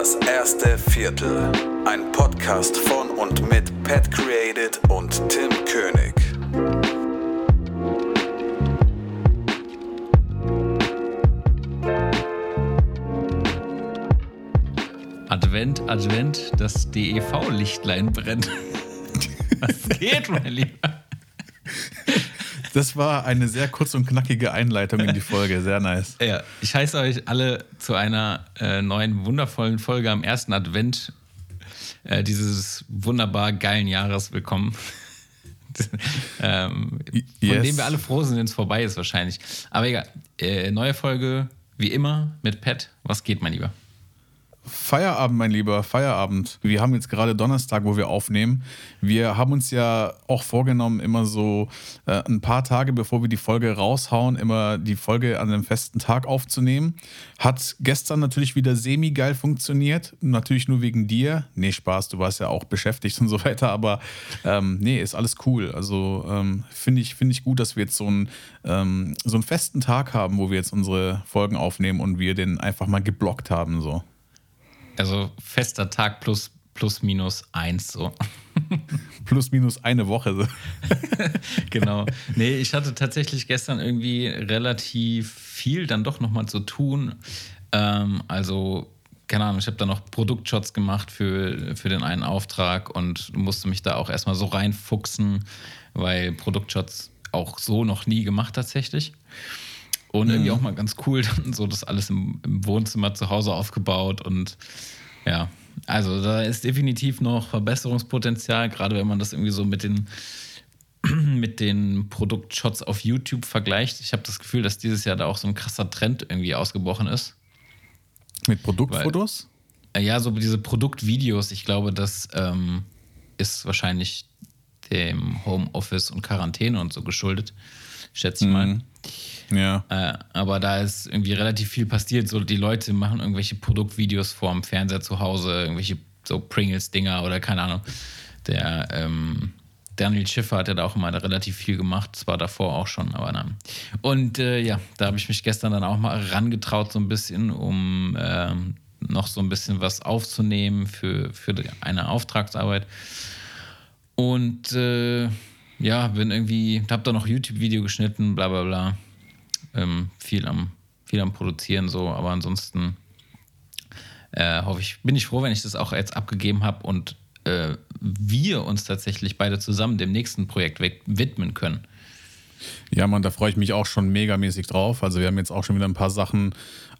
Das erste Viertel. Ein Podcast von und mit Pat Created und Tim König. Advent, Advent, das DEV-Lichtlein brennt. Was geht, mein Lieber? Das war eine sehr kurz und knackige Einleitung in die Folge. Sehr nice. Ja, ich heiße euch alle zu einer äh, neuen, wundervollen Folge am ersten Advent äh, dieses wunderbar geilen Jahres willkommen. ähm, von Yes. dem wir alle froh sind, wenn es vorbei ist, wahrscheinlich. Aber egal. Äh, neue Folge, wie immer, mit Pat. Was geht, mein Lieber? Feierabend, mein Lieber, Feierabend. Wir haben jetzt gerade Donnerstag, wo wir aufnehmen. Wir haben uns ja auch vorgenommen, immer so äh, ein paar Tage, bevor wir die Folge raushauen, immer die Folge an einem festen Tag aufzunehmen. Hat gestern natürlich wieder semi-geil funktioniert. Natürlich nur wegen dir. Nee, Spaß, du warst ja auch beschäftigt und so weiter. Aber ähm, nee, ist alles cool. Also ähm, finde ich, find ich gut, dass wir jetzt so einen, ähm, so einen festen Tag haben, wo wir jetzt unsere Folgen aufnehmen und wir den einfach mal geblockt haben. So. Also fester Tag plus, plus minus eins so. Plus minus eine Woche. so. genau. Nee, ich hatte tatsächlich gestern irgendwie relativ viel dann doch nochmal zu tun. Ähm, also, keine Ahnung, ich habe da noch Produktshots gemacht für, für den einen Auftrag und musste mich da auch erstmal so reinfuchsen, weil Produktshots auch so noch nie gemacht tatsächlich. Und irgendwie auch mal ganz cool, dann so das alles im, im Wohnzimmer zu Hause aufgebaut und ja, also da ist definitiv noch Verbesserungspotenzial, gerade wenn man das irgendwie so mit den mit den Produktshots auf YouTube vergleicht. Ich habe das Gefühl, dass dieses Jahr da auch so ein krasser Trend irgendwie ausgebrochen ist. Mit Produktfotos? Äh, Ja, so diese Produktvideos, ich glaube, das ähm, ist wahrscheinlich dem Homeoffice und Quarantäne und so geschuldet, schätze ich mal. Ja. Äh, aber da ist irgendwie relativ viel passiert. So, die Leute machen irgendwelche Produktvideos vorm Fernseher zu Hause, irgendwelche so Pringles-Dinger oder keine Ahnung. Der ähm, Daniel Schiffer hat ja da auch immer relativ viel gemacht, zwar davor auch schon, aber nein. Und äh, ja, da habe ich mich gestern dann auch mal rangetraut, so ein bisschen, um ähm, noch so ein bisschen was aufzunehmen für, für eine Auftragsarbeit. Und äh, ja, bin irgendwie, hab da noch YouTube-Video geschnitten, bla bla bla. Ähm, viel, am, viel am Produzieren so, aber ansonsten äh, hoffe ich, bin ich froh, wenn ich das auch jetzt abgegeben habe und äh, wir uns tatsächlich beide zusammen dem nächsten Projekt widmen können. Ja, Mann, da freue ich mich auch schon megamäßig drauf. Also wir haben jetzt auch schon wieder ein paar Sachen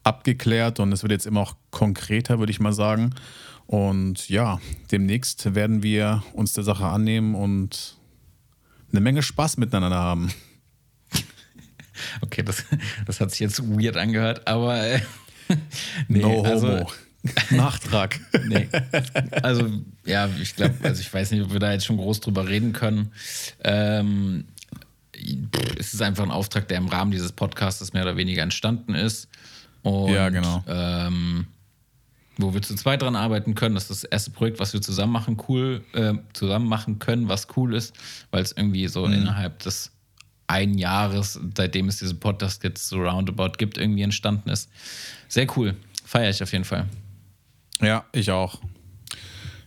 abgeklärt und es wird jetzt immer auch konkreter, würde ich mal sagen. Und ja, demnächst werden wir uns der Sache annehmen und eine Menge Spaß miteinander haben. Okay, das, das hat sich jetzt weird angehört, aber äh, nee, no also- homo. Nachtrag. Nee. Also, ja, ich glaube, also ich weiß nicht, ob wir da jetzt schon groß drüber reden können. Ähm, es ist einfach ein Auftrag, der im Rahmen dieses Podcasts mehr oder weniger entstanden ist. Und, Ja, genau. Ähm, wo wir zu zweit dran arbeiten können. Das ist das erste Projekt, was wir zusammen machen, cool, äh, zusammen machen können, was cool ist, weil es irgendwie so Mhm. innerhalb des ein Jahres, seitdem es diesen Podcast jetzt so roundabout gibt, irgendwie entstanden ist. Sehr cool. Feiere ich auf jeden Fall. Ja, ich auch.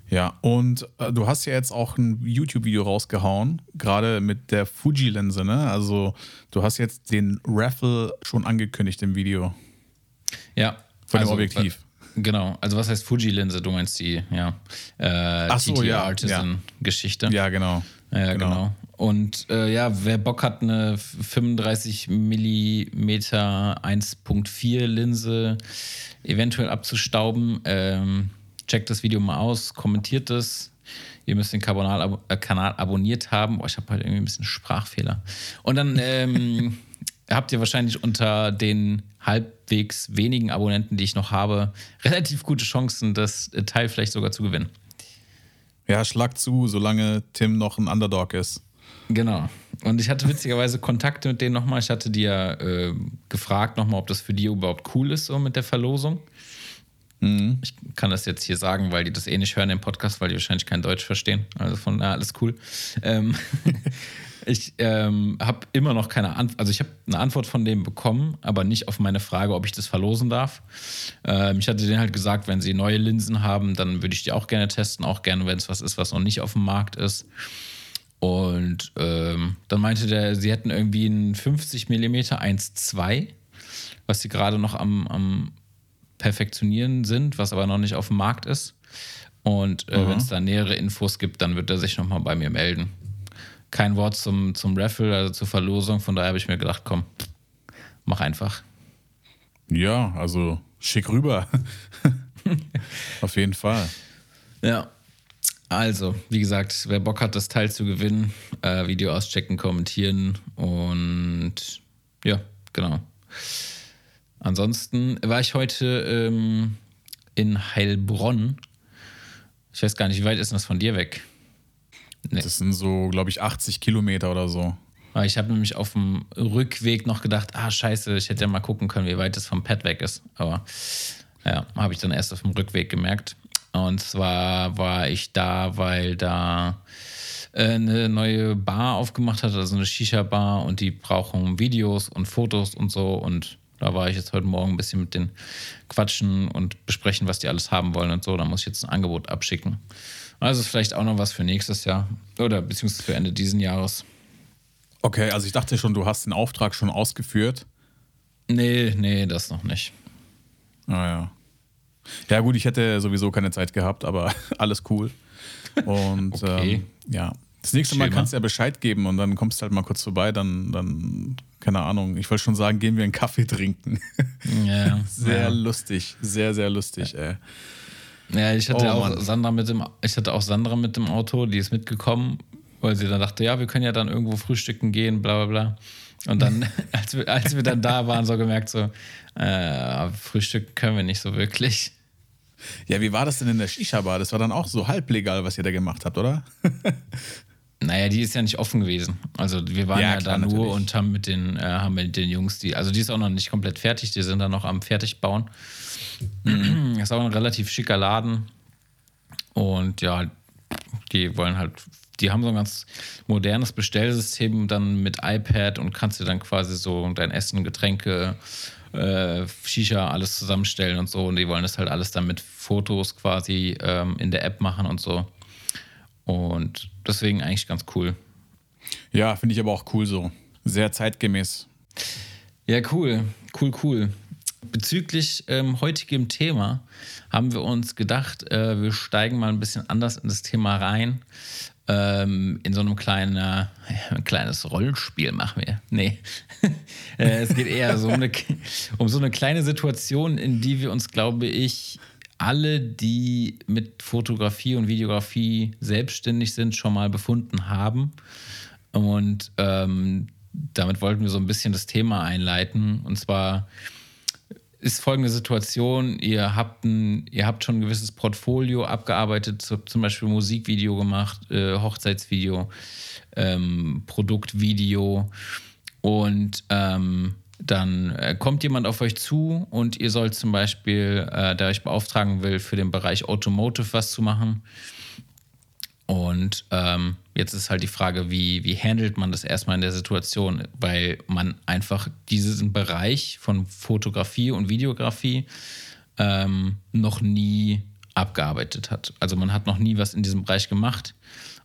Ja, und äh, du hast ja jetzt auch ein YouTube-Video rausgehauen, gerade mit der Fuji-Linse, ne? Also du hast jetzt den Raffle schon angekündigt im Video. Ja. Von dem Objektiv. Genau. Also was heißt Fuji-Linse? Du meinst die, ja, äh, Ach so, TT ja, Artisan-Geschichte. Ja, genau. Ja, genau. Und äh, ja, wer Bock hat, eine 35 mm 1.4 Linse eventuell abzustauben, ähm, checkt das Video mal aus, kommentiert es. Ihr müsst den Kanal, abo Kanal abonniert haben. Boah, ich habe halt irgendwie ein bisschen Sprachfehler. Und dann ähm, habt ihr wahrscheinlich unter den halbwegs wenigen Abonnenten, die ich noch habe, relativ gute Chancen, das Teil vielleicht sogar zu gewinnen. Ja, schlag zu, solange Tim noch ein Underdog ist. Genau. Und ich hatte witzigerweise Kontakte mit denen nochmal. Ich hatte die ja äh, gefragt nochmal, ob das für die überhaupt cool ist, so mit der Verlosung. Ich kann das jetzt hier sagen, weil die das eh nicht hören im Podcast, weil die wahrscheinlich kein Deutsch verstehen. Also von daher alles cool. Ähm, Ich ähm, habe immer noch keine Antwort. Also ich habe eine Antwort von dem bekommen, aber nicht auf meine Frage, ob ich das verlosen darf. Ähm, ich hatte denen halt gesagt, wenn sie neue Linsen haben, dann würde ich die auch gerne testen, auch gerne, wenn es was ist, was noch nicht auf dem Markt ist. Und ähm, dann meinte der, sie hätten irgendwie einen 50 mm 1.2, was sie gerade noch am, am Perfektionieren sind, was aber noch nicht auf dem Markt ist. Und äh, wenn es da nähere Infos gibt, dann wird er sich nochmal bei mir melden. Kein Wort zum, zum Raffle, also zur Verlosung. Von daher habe ich mir gedacht, komm, mach einfach. Ja, also schick rüber. Auf jeden Fall. Ja. Also, wie gesagt, wer Bock hat, das Teil zu gewinnen, äh, Video auschecken, kommentieren und ja, genau. Ansonsten war ich heute ähm, in Heilbronn. Ich weiß gar nicht, wie weit ist das von dir weg? Nee. Das sind so, glaube ich, 80 Kilometer oder so. Ich habe nämlich auf dem Rückweg noch gedacht, ah scheiße, ich hätte ja mal gucken können, wie weit es vom Pad weg ist. Aber ja, habe ich dann erst auf dem Rückweg gemerkt. Und zwar war ich da, weil da äh, eine neue Bar aufgemacht hat, also eine Shisha-Bar und die brauchen Videos und Fotos und so. Und da war ich jetzt heute Morgen ein bisschen mit den Quatschen und besprechen, was die alles haben wollen und so. Da muss ich jetzt ein Angebot abschicken. Also ist vielleicht auch noch was für nächstes Jahr oder beziehungsweise für Ende diesen Jahres. Okay, also ich dachte schon, du hast den Auftrag schon ausgeführt. Nee, nee, das noch nicht. Ah ja. Ja, gut, ich hätte sowieso keine Zeit gehabt, aber alles cool. Und okay. ähm, ja, das nächste Mal kannst du ja Bescheid geben und dann kommst du halt mal kurz vorbei, dann, dann keine Ahnung, ich wollte schon sagen, gehen wir einen Kaffee trinken. Ja, sehr ja. lustig, sehr, sehr lustig, ey. Ja, ich hatte oh, auch Sandra mit dem, ich hatte auch Sandra mit dem Auto, die ist mitgekommen, weil sie dann dachte, ja, wir können ja dann irgendwo frühstücken gehen, bla bla bla. Und dann, als wir, als wir dann da waren, so gemerkt, so, äh, frühstücken können wir nicht so wirklich. Ja, wie war das denn in der Shisha-Bar? Das war dann auch so halblegal, was ihr da gemacht habt, oder? Naja, die ist ja nicht offen gewesen. Also wir waren ja, ja klar, da nur natürlich. und haben mit den, äh, haben mit den Jungs, die, also die ist auch noch nicht komplett fertig, die sind da noch am Fertigbauen. Mhm. ist auch ein relativ schicker Laden. Und ja, die wollen halt, die haben so ein ganz modernes Bestellsystem dann mit iPad und kannst dir dann quasi so dein Essen, Getränke, äh, Shisha, alles zusammenstellen und so. Und die wollen das halt alles dann mit Fotos quasi ähm, in der App machen und so. Und deswegen eigentlich ganz cool. Ja, finde ich aber auch cool so. Sehr zeitgemäß. Ja, cool. Cool, cool. Bezüglich ähm, heutigem Thema haben wir uns gedacht, äh, wir steigen mal ein bisschen anders in das Thema rein. Ähm, in so einem kleinen, äh, ein kleines Rollenspiel machen wir. Nee. äh, es geht eher so um, eine, um so eine kleine Situation, in die wir uns, glaube ich, alle, die mit Fotografie und Videografie selbstständig sind, schon mal befunden haben. Und ähm, damit wollten wir so ein bisschen das Thema einleiten. Und zwar ist folgende Situation: Ihr habt, ein, ihr habt schon ein gewisses Portfolio abgearbeitet, zum Beispiel Musikvideo gemacht, äh, Hochzeitsvideo, ähm, Produktvideo und ähm, dann äh, kommt jemand auf euch zu und ihr sollt zum Beispiel, äh, der euch beauftragen will, für den Bereich Automotive was zu machen. Und ähm, jetzt ist halt die Frage, wie, wie handelt man das erstmal in der Situation, weil man einfach diesen Bereich von Fotografie und Videografie ähm, noch nie abgearbeitet hat. Also man hat noch nie was in diesem Bereich gemacht.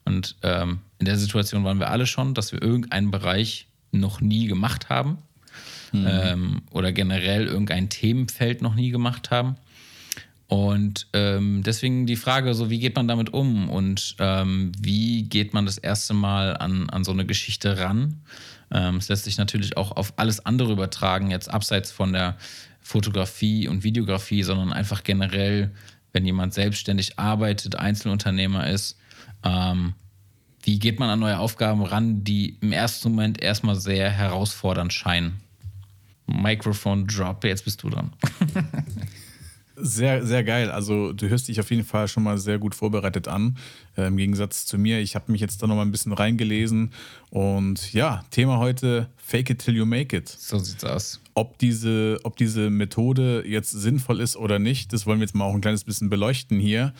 Und ähm, in der Situation waren wir alle schon, dass wir irgendeinen Bereich noch nie gemacht haben mhm. ähm, oder generell irgendein Themenfeld noch nie gemacht haben. Und ähm, deswegen die Frage, so wie geht man damit um und ähm, wie geht man das erste Mal an, an so eine Geschichte ran? Ähm, es lässt sich natürlich auch auf alles andere übertragen, jetzt abseits von der Fotografie und Videografie, sondern einfach generell, wenn jemand selbstständig arbeitet, Einzelunternehmer ist, ähm, wie geht man an neue Aufgaben ran, die im ersten Moment erstmal sehr herausfordernd scheinen? Microphone Drop. Jetzt bist du dran. Sehr, sehr geil. Also du hörst dich auf jeden Fall schon mal sehr gut vorbereitet an. Äh, Im Gegensatz zu mir. Ich habe mich jetzt da noch mal ein bisschen reingelesen. Und ja, Thema heute, Fake it till you make it. So sieht's aus. Ob diese, ob diese Methode jetzt sinnvoll ist oder nicht, das wollen wir jetzt mal auch ein kleines bisschen beleuchten hier.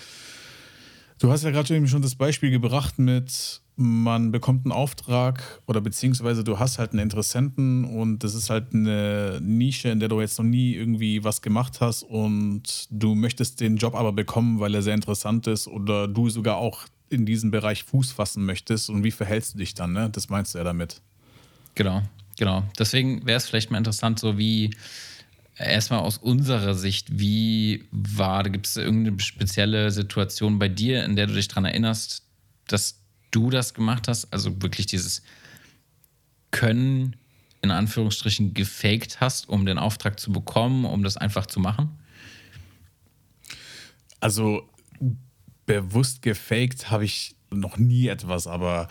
Du hast ja gerade schon das Beispiel gebracht mit man bekommt einen Auftrag oder beziehungsweise du hast halt einen Interessenten und das ist halt eine Nische, in der du jetzt noch nie irgendwie was gemacht hast und du möchtest den Job aber bekommen, weil er sehr interessant ist oder du sogar auch in diesem Bereich Fuß fassen möchtest und wie verhältst du dich dann, ne? Das meinst du ja damit. Genau, genau. Deswegen wäre es vielleicht mal interessant, so wie erstmal aus unserer Sicht, wie war, gibt es irgendeine spezielle Situation bei dir, in der du dich daran erinnerst, dass du das gemacht hast, also wirklich dieses Können in Anführungsstrichen gefaked hast, um den Auftrag zu bekommen, um das einfach zu machen? Also bewusst gefaked habe ich noch nie etwas, aber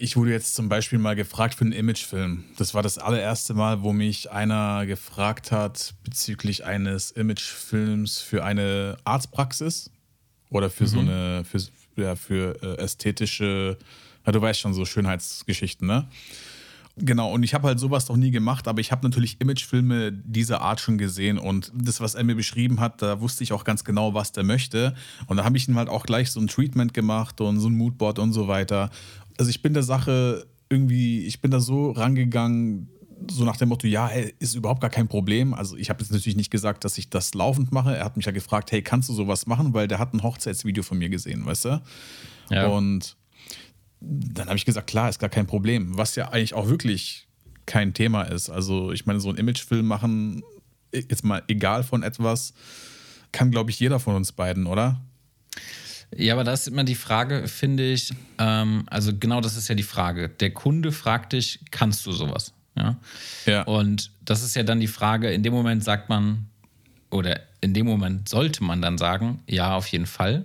ich wurde jetzt zum Beispiel mal gefragt für einen Imagefilm. Das war das allererste Mal, wo mich einer gefragt hat bezüglich eines Imagefilms für eine Arztpraxis oder für mhm. so eine, für, ja, für äh, ästhetische, ja, du weißt schon, so Schönheitsgeschichten, ne? Genau, und ich habe halt sowas noch nie gemacht, aber ich habe natürlich Imagefilme dieser Art schon gesehen und das, was er mir beschrieben hat, da wusste ich auch ganz genau, was der möchte. Und da habe ich ihm halt auch gleich so ein Treatment gemacht und so ein Moodboard und so weiter. Also ich bin der Sache irgendwie, ich bin da so rangegangen, so nach dem Motto, ja, ey, ist überhaupt gar kein Problem. Also ich habe jetzt natürlich nicht gesagt, dass ich das laufend mache. Er hat mich ja gefragt, hey, kannst du sowas machen? Weil der hat ein Hochzeitsvideo von mir gesehen, weißt du? Ja. Und dann habe ich gesagt, klar, ist gar kein Problem. Was ja eigentlich auch wirklich kein Thema ist. Also ich meine, so einen Imagefilm machen, jetzt mal egal von etwas, kann, glaube ich, jeder von uns beiden, oder? Ja, aber da ist immer die Frage, finde ich, ähm, also genau das ist ja die Frage. Der Kunde fragt dich, kannst du sowas? Ja? ja. Und das ist ja dann die Frage, in dem Moment sagt man, oder in dem Moment sollte man dann sagen, ja, auf jeden Fall.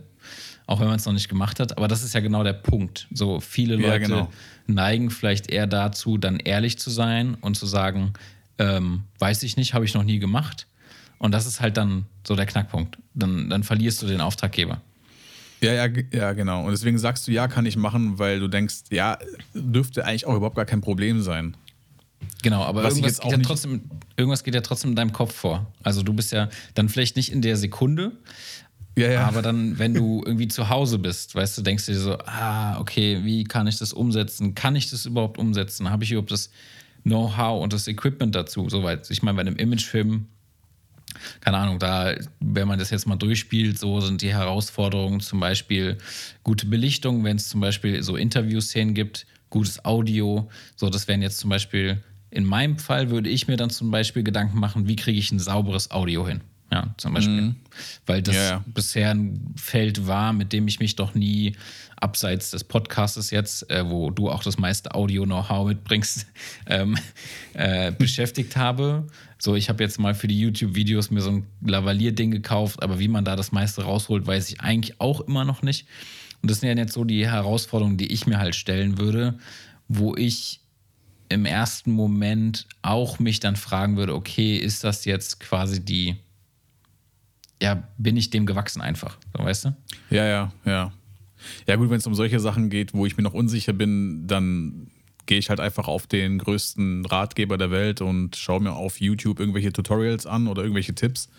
Auch wenn man es noch nicht gemacht hat. Aber das ist ja genau der Punkt. So viele Leute ja, genau. neigen vielleicht eher dazu, dann ehrlich zu sein und zu sagen, ähm, weiß ich nicht, habe ich noch nie gemacht. Und das ist halt dann so der Knackpunkt. Dann, dann verlierst du den Auftraggeber. Ja, ja, ja, genau. Und deswegen sagst du, ja, kann ich machen, weil du denkst, ja, dürfte eigentlich auch überhaupt gar kein Problem sein. Genau, aber irgendwas geht, ja trotzdem, irgendwas geht ja trotzdem in deinem Kopf vor. Also du bist ja dann vielleicht nicht in der Sekunde, ja, ja. aber dann, wenn du irgendwie zu Hause bist, weißt du, denkst du dir so, ah, okay, wie kann ich das umsetzen? Kann ich das überhaupt umsetzen? Habe ich überhaupt das Know-how und das Equipment dazu? Soweit. Ich meine, bei einem Imagefilm, keine Ahnung, da, wenn man das jetzt mal durchspielt, so sind die Herausforderungen zum Beispiel gute Belichtung, wenn es zum Beispiel so Interviewszenen gibt, gutes Audio. So, das wären jetzt zum Beispiel in meinem Fall würde ich mir dann zum Beispiel Gedanken machen, wie kriege ich ein sauberes Audio hin? Ja, zum Beispiel. Mhm. Weil das ja, bisher ein Feld war, mit dem ich mich doch nie abseits des Podcastes jetzt, äh, wo du auch das meiste Audio-Know-how mitbringst, ähm, äh, beschäftigt habe. So, ich habe jetzt mal für die YouTube-Videos mir so ein Lavalier-Ding gekauft, aber wie man da das meiste rausholt, weiß ich eigentlich auch immer noch nicht. Und das sind ja jetzt so die Herausforderungen, die ich mir halt stellen würde, wo ich im ersten Moment auch mich dann fragen würde, okay, ist das jetzt quasi die, ja, bin ich dem gewachsen einfach, so, weißt du? Ja, ja, ja. Ja gut, wenn es um solche Sachen geht, wo ich mir noch unsicher bin, dann gehe ich halt einfach auf den größten Ratgeber der Welt und schaue mir auf YouTube irgendwelche Tutorials an oder irgendwelche Tipps.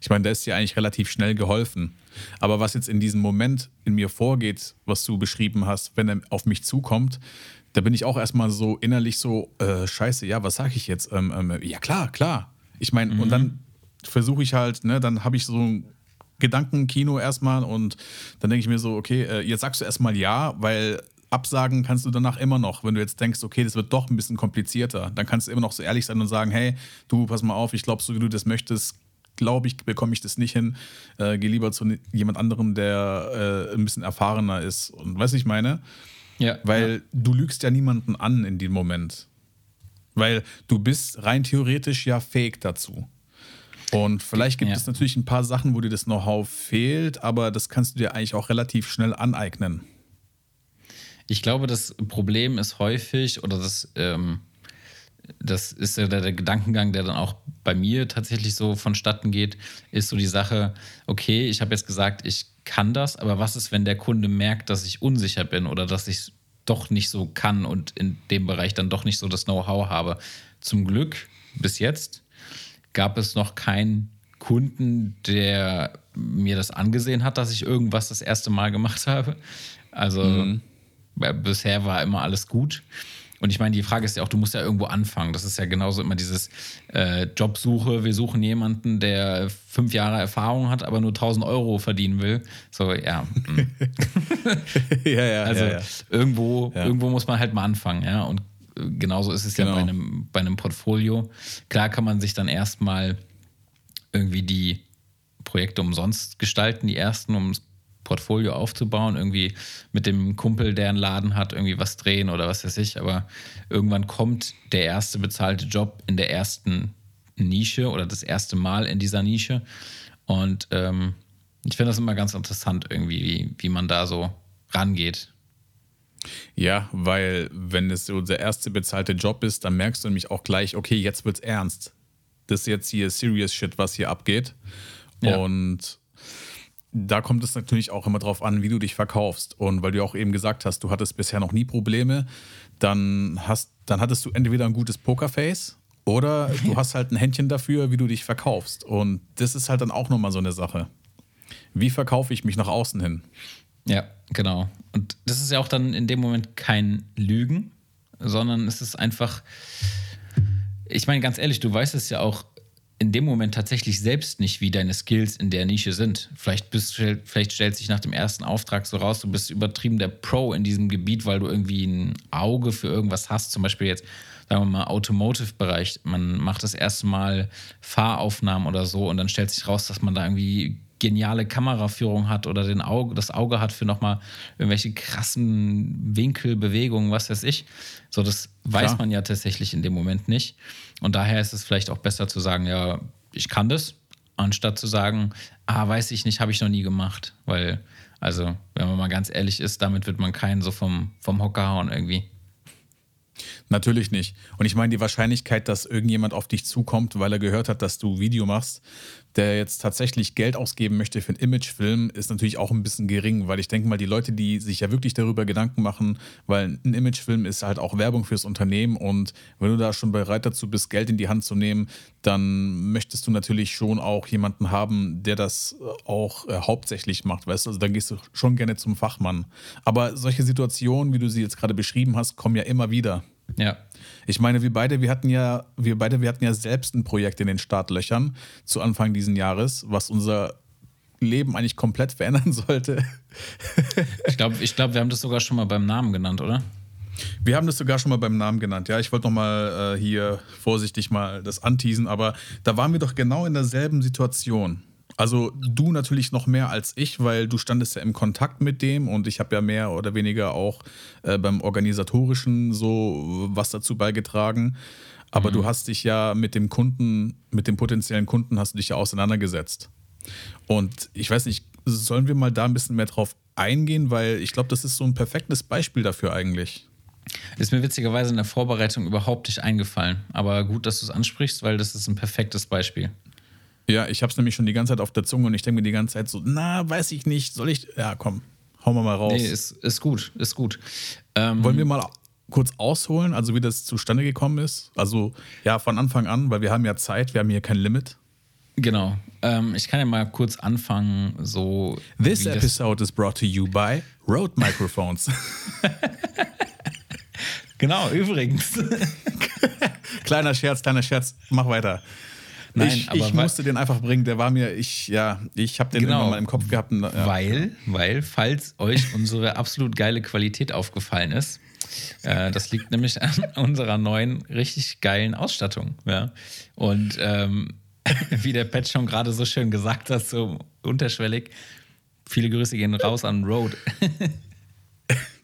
Ich meine, da ist dir eigentlich relativ schnell geholfen. Aber was jetzt in diesem Moment in mir vorgeht, was du beschrieben hast, wenn er auf mich zukommt, da bin ich auch erstmal so innerlich so, äh, scheiße, ja, was sage ich jetzt? Ähm, ähm, ja, klar, klar. Ich meine, mhm. und dann versuche ich halt, ne, dann habe ich so ein Gedankenkino erstmal und dann denke ich mir so, okay, äh, jetzt sagst du erstmal ja, weil absagen kannst du danach immer noch, wenn du jetzt denkst, okay, das wird doch ein bisschen komplizierter, dann kannst du immer noch so ehrlich sein und sagen, hey, du, pass mal auf, ich glaube, so wie du das möchtest, glaube ich, bekomme ich das nicht hin. Äh, geh lieber zu jemand anderem, der äh, ein bisschen erfahrener ist. Und was ich meine? Ja. Weil ja. du lügst ja niemanden an in dem Moment. Weil du bist rein theoretisch ja fähig dazu. Und vielleicht gibt ja. es natürlich ein paar Sachen, wo dir das Know-how fehlt, aber das kannst du dir eigentlich auch relativ schnell aneignen. Ich glaube, das Problem ist häufig, oder das, ähm, das ist ja der, der, Gedankengang, der dann auch bei mir tatsächlich so vonstatten geht, ist so die Sache, okay, ich habe jetzt gesagt, ich kann das, aber was ist, wenn der Kunde merkt, dass ich unsicher bin oder dass ich doch nicht so kann und in dem Bereich dann doch nicht so das Know-how habe? Zum Glück bis jetzt gab es noch keinen Kunden, der mir das angesehen hat, dass ich irgendwas das erste Mal gemacht habe. Also mhm. bisher war immer alles gut. Und ich meine, die Frage ist ja auch, du musst ja irgendwo anfangen. Das ist ja genauso immer dieses äh, Jobsuche. Wir suchen jemanden, der fünf Jahre Erfahrung hat, aber nur 1000 Euro verdienen will. So, ja. Hm. ja, ja. Also ja, ja. Irgendwo, irgendwo muss man halt mal anfangen, ja. Und äh, genauso ist es Genau. ja bei einem, bei einem Portfolio. Klar kann man sich dann erstmal irgendwie die Projekte umsonst gestalten, die ersten, um Portfolio aufzubauen, irgendwie mit dem Kumpel, der einen Laden hat, irgendwie was drehen oder was weiß ich. Aber irgendwann kommt der erste bezahlte Job in der ersten Nische oder das erste Mal in dieser Nische. Und ähm, ich finde das immer ganz interessant, irgendwie, wie, wie man da so rangeht. Ja, weil wenn es so der erste bezahlte Job ist, dann merkst du nämlich auch gleich, okay, jetzt wird's ernst. Das ist jetzt hier serious shit, was hier abgeht. Ja. Und da kommt es natürlich auch immer drauf an, wie du dich verkaufst. Und weil du auch eben gesagt hast, du hattest bisher noch nie Probleme, dann, hast, dann hattest du entweder ein gutes Pokerface oder du hast halt ein Händchen dafür, wie du dich verkaufst. Und das ist halt dann auch nochmal so eine Sache. Wie verkaufe ich mich nach außen hin? Ja, genau. Und das ist ja auch dann in dem Moment kein Lügen, sondern es ist einfach, ich meine ganz ehrlich, du weißt es ja auch in dem Moment tatsächlich selbst nicht, wie deine Skills in der Nische sind. Vielleicht, bist, vielleicht stellt sich nach dem ersten Auftrag so raus, du bist übertrieben der Pro in diesem Gebiet, weil du irgendwie ein Auge für irgendwas hast. Zum Beispiel jetzt, sagen wir mal, Automotive-Bereich. Man macht das erste Mal Fahraufnahmen oder so und dann stellt sich raus, dass man da irgendwie geniale Kameraführung hat oder den Auge, das Auge hat für nochmal irgendwelche krassen Winkelbewegungen, was weiß ich. So, das weiß Klar. man ja tatsächlich in dem Moment nicht. Und daher ist es vielleicht auch besser zu sagen, ja, ich kann das, anstatt zu sagen, ah, weiß ich nicht, habe ich noch nie gemacht. Weil, also, wenn man mal ganz ehrlich ist, damit wird man keinen so vom, vom Hocker hauen irgendwie. Natürlich nicht. Und ich meine, die Wahrscheinlichkeit, dass irgendjemand auf dich zukommt, weil er gehört hat, dass du Video machst, der jetzt tatsächlich Geld ausgeben möchte für einen Imagefilm, ist natürlich auch ein bisschen gering, weil ich denke mal, die Leute, die sich ja wirklich darüber Gedanken machen, weil ein Imagefilm ist halt auch Werbung fürs Unternehmen und wenn du da schon bereit dazu bist, Geld in die Hand zu nehmen, dann möchtest du natürlich schon auch jemanden haben, der das auch äh, hauptsächlich macht, weißt du? Also dann gehst du schon gerne zum Fachmann. Aber solche Situationen, wie du sie jetzt gerade beschrieben hast, kommen ja immer wieder. Ja. Ich meine, wir beide, wir hatten ja, wir beide, wir hatten ja selbst ein Projekt in den Startlöchern zu Anfang diesen Jahres, was unser Leben eigentlich komplett verändern sollte. Ich glaube, ich glaub, wir haben das sogar schon mal beim Namen genannt, oder? Wir haben das sogar schon mal beim Namen genannt. Ja, ich wollte noch mal äh, hier vorsichtig mal das anteasen, aber da waren wir doch genau in derselben Situation. Also du natürlich noch mehr als ich, weil du standest ja im Kontakt mit dem und ich habe ja mehr oder weniger auch äh, beim organisatorischen so was dazu beigetragen. Aber du hast dich ja mit dem Kunden, mit dem potenziellen Kunden hast du dich ja auseinandergesetzt. Und ich weiß nicht, sollen wir mal da ein bisschen mehr drauf eingehen, weil ich glaube, das ist so ein perfektes Beispiel dafür eigentlich. Ist mir witzigerweise in der Vorbereitung überhaupt nicht eingefallen. Aber gut, dass du es ansprichst, weil das ist ein perfektes Beispiel. Ja, ich habe es nämlich schon die ganze Zeit auf der Zunge und ich denke mir die ganze Zeit so, na, weiß ich nicht, soll ich, ja, komm, hauen wir mal raus. Nee, ist, ist gut, ist gut. Ähm, Wollen wir mal kurz ausholen, also wie das zustande gekommen ist? Also, ja, von Anfang an, weil wir haben ja Zeit, wir haben hier kein Limit. Genau. Ähm, ich kann ja mal kurz anfangen, so. This episode is brought to you by Rode Microphones. Genau, übrigens. kleiner Scherz, kleiner Scherz, mach weiter. Nein, ich, aber ich musste den einfach bringen, der war mir, ich, ja, ich habe den Genau. irgendwann mal im Kopf gehabt. Und, ja. Weil, weil, falls euch unsere absolut geile Qualität aufgefallen ist, äh, das liegt nämlich an unserer neuen, richtig geilen Ausstattung. Ja? Und ähm, wie der Pat schon gerade so schön gesagt hat, so unterschwellig, viele Grüße gehen raus an Road.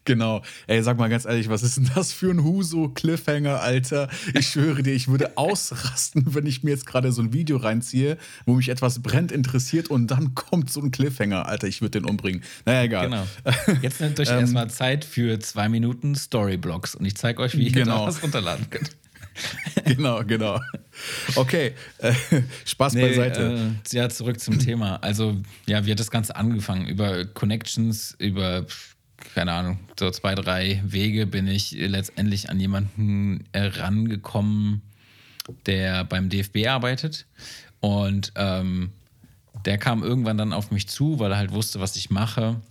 Genau. Ey, sag mal ganz ehrlich, was ist denn das für ein Huso-Cliffhanger, Alter? Ich schwöre dir, ich würde ausrasten, wenn ich mir jetzt gerade so ein Video reinziehe, wo mich etwas brennt interessiert und dann kommt so ein Cliffhanger, Alter, ich würde den umbringen. Naja, egal. Genau. Jetzt nehmt euch Ähm, erstmal Zeit für zwei Minuten Storyblocks und ich zeige euch, wie ihr Genau. da was runterladen könnt. genau, genau. Okay, äh, Spaß beiseite. Äh, ja, zurück zum Thema. Also, ja, wie hat das Ganze angefangen? Über Connections, über, keine Ahnung, so zwei, drei Wege bin ich letztendlich an jemanden herangekommen, der beim DFB arbeitet. Und ähm, der kam irgendwann dann auf mich zu, weil er halt wusste, was ich mache.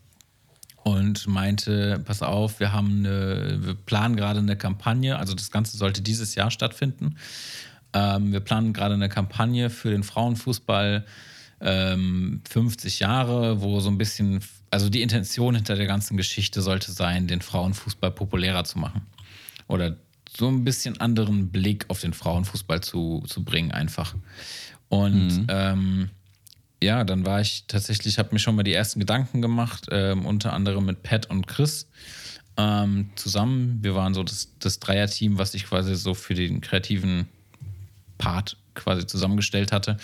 und meinte, pass auf, wir haben eine, wir planen gerade eine Kampagne, also das Ganze sollte dieses Jahr stattfinden. Ähm, wir planen gerade eine Kampagne für den Frauenfußball ähm, 50 Jahre, wo so ein bisschen, also die Intention hinter der ganzen Geschichte sollte sein, den Frauenfußball populärer zu machen. Oder so ein bisschen anderen Blick auf den Frauenfußball zu, zu bringen, einfach. Und mhm. ähm, ja, dann war ich tatsächlich, habe mir schon mal die ersten Gedanken gemacht, ähm, unter anderem mit Pat und Chris ähm, zusammen. Wir waren so das, das Dreier-Team, was ich quasi so für den kreativen Part quasi zusammengestellt hatte.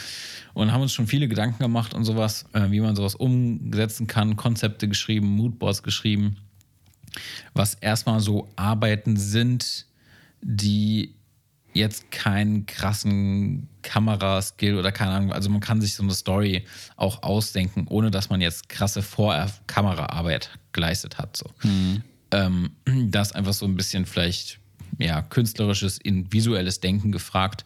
Und haben uns schon viele Gedanken gemacht und sowas, äh, wie man sowas umsetzen kann, Konzepte geschrieben, Moodboards geschrieben, was erstmal so Arbeiten sind, die jetzt keinen krassen Kameraskill oder keine Ahnung, also man kann sich so eine Story auch ausdenken, ohne dass man jetzt krasse Vor-Kameraarbeit geleistet hat. So. Mhm. Ähm, da ist einfach so ein bisschen vielleicht ja, künstlerisches, in visuelles Denken gefragt.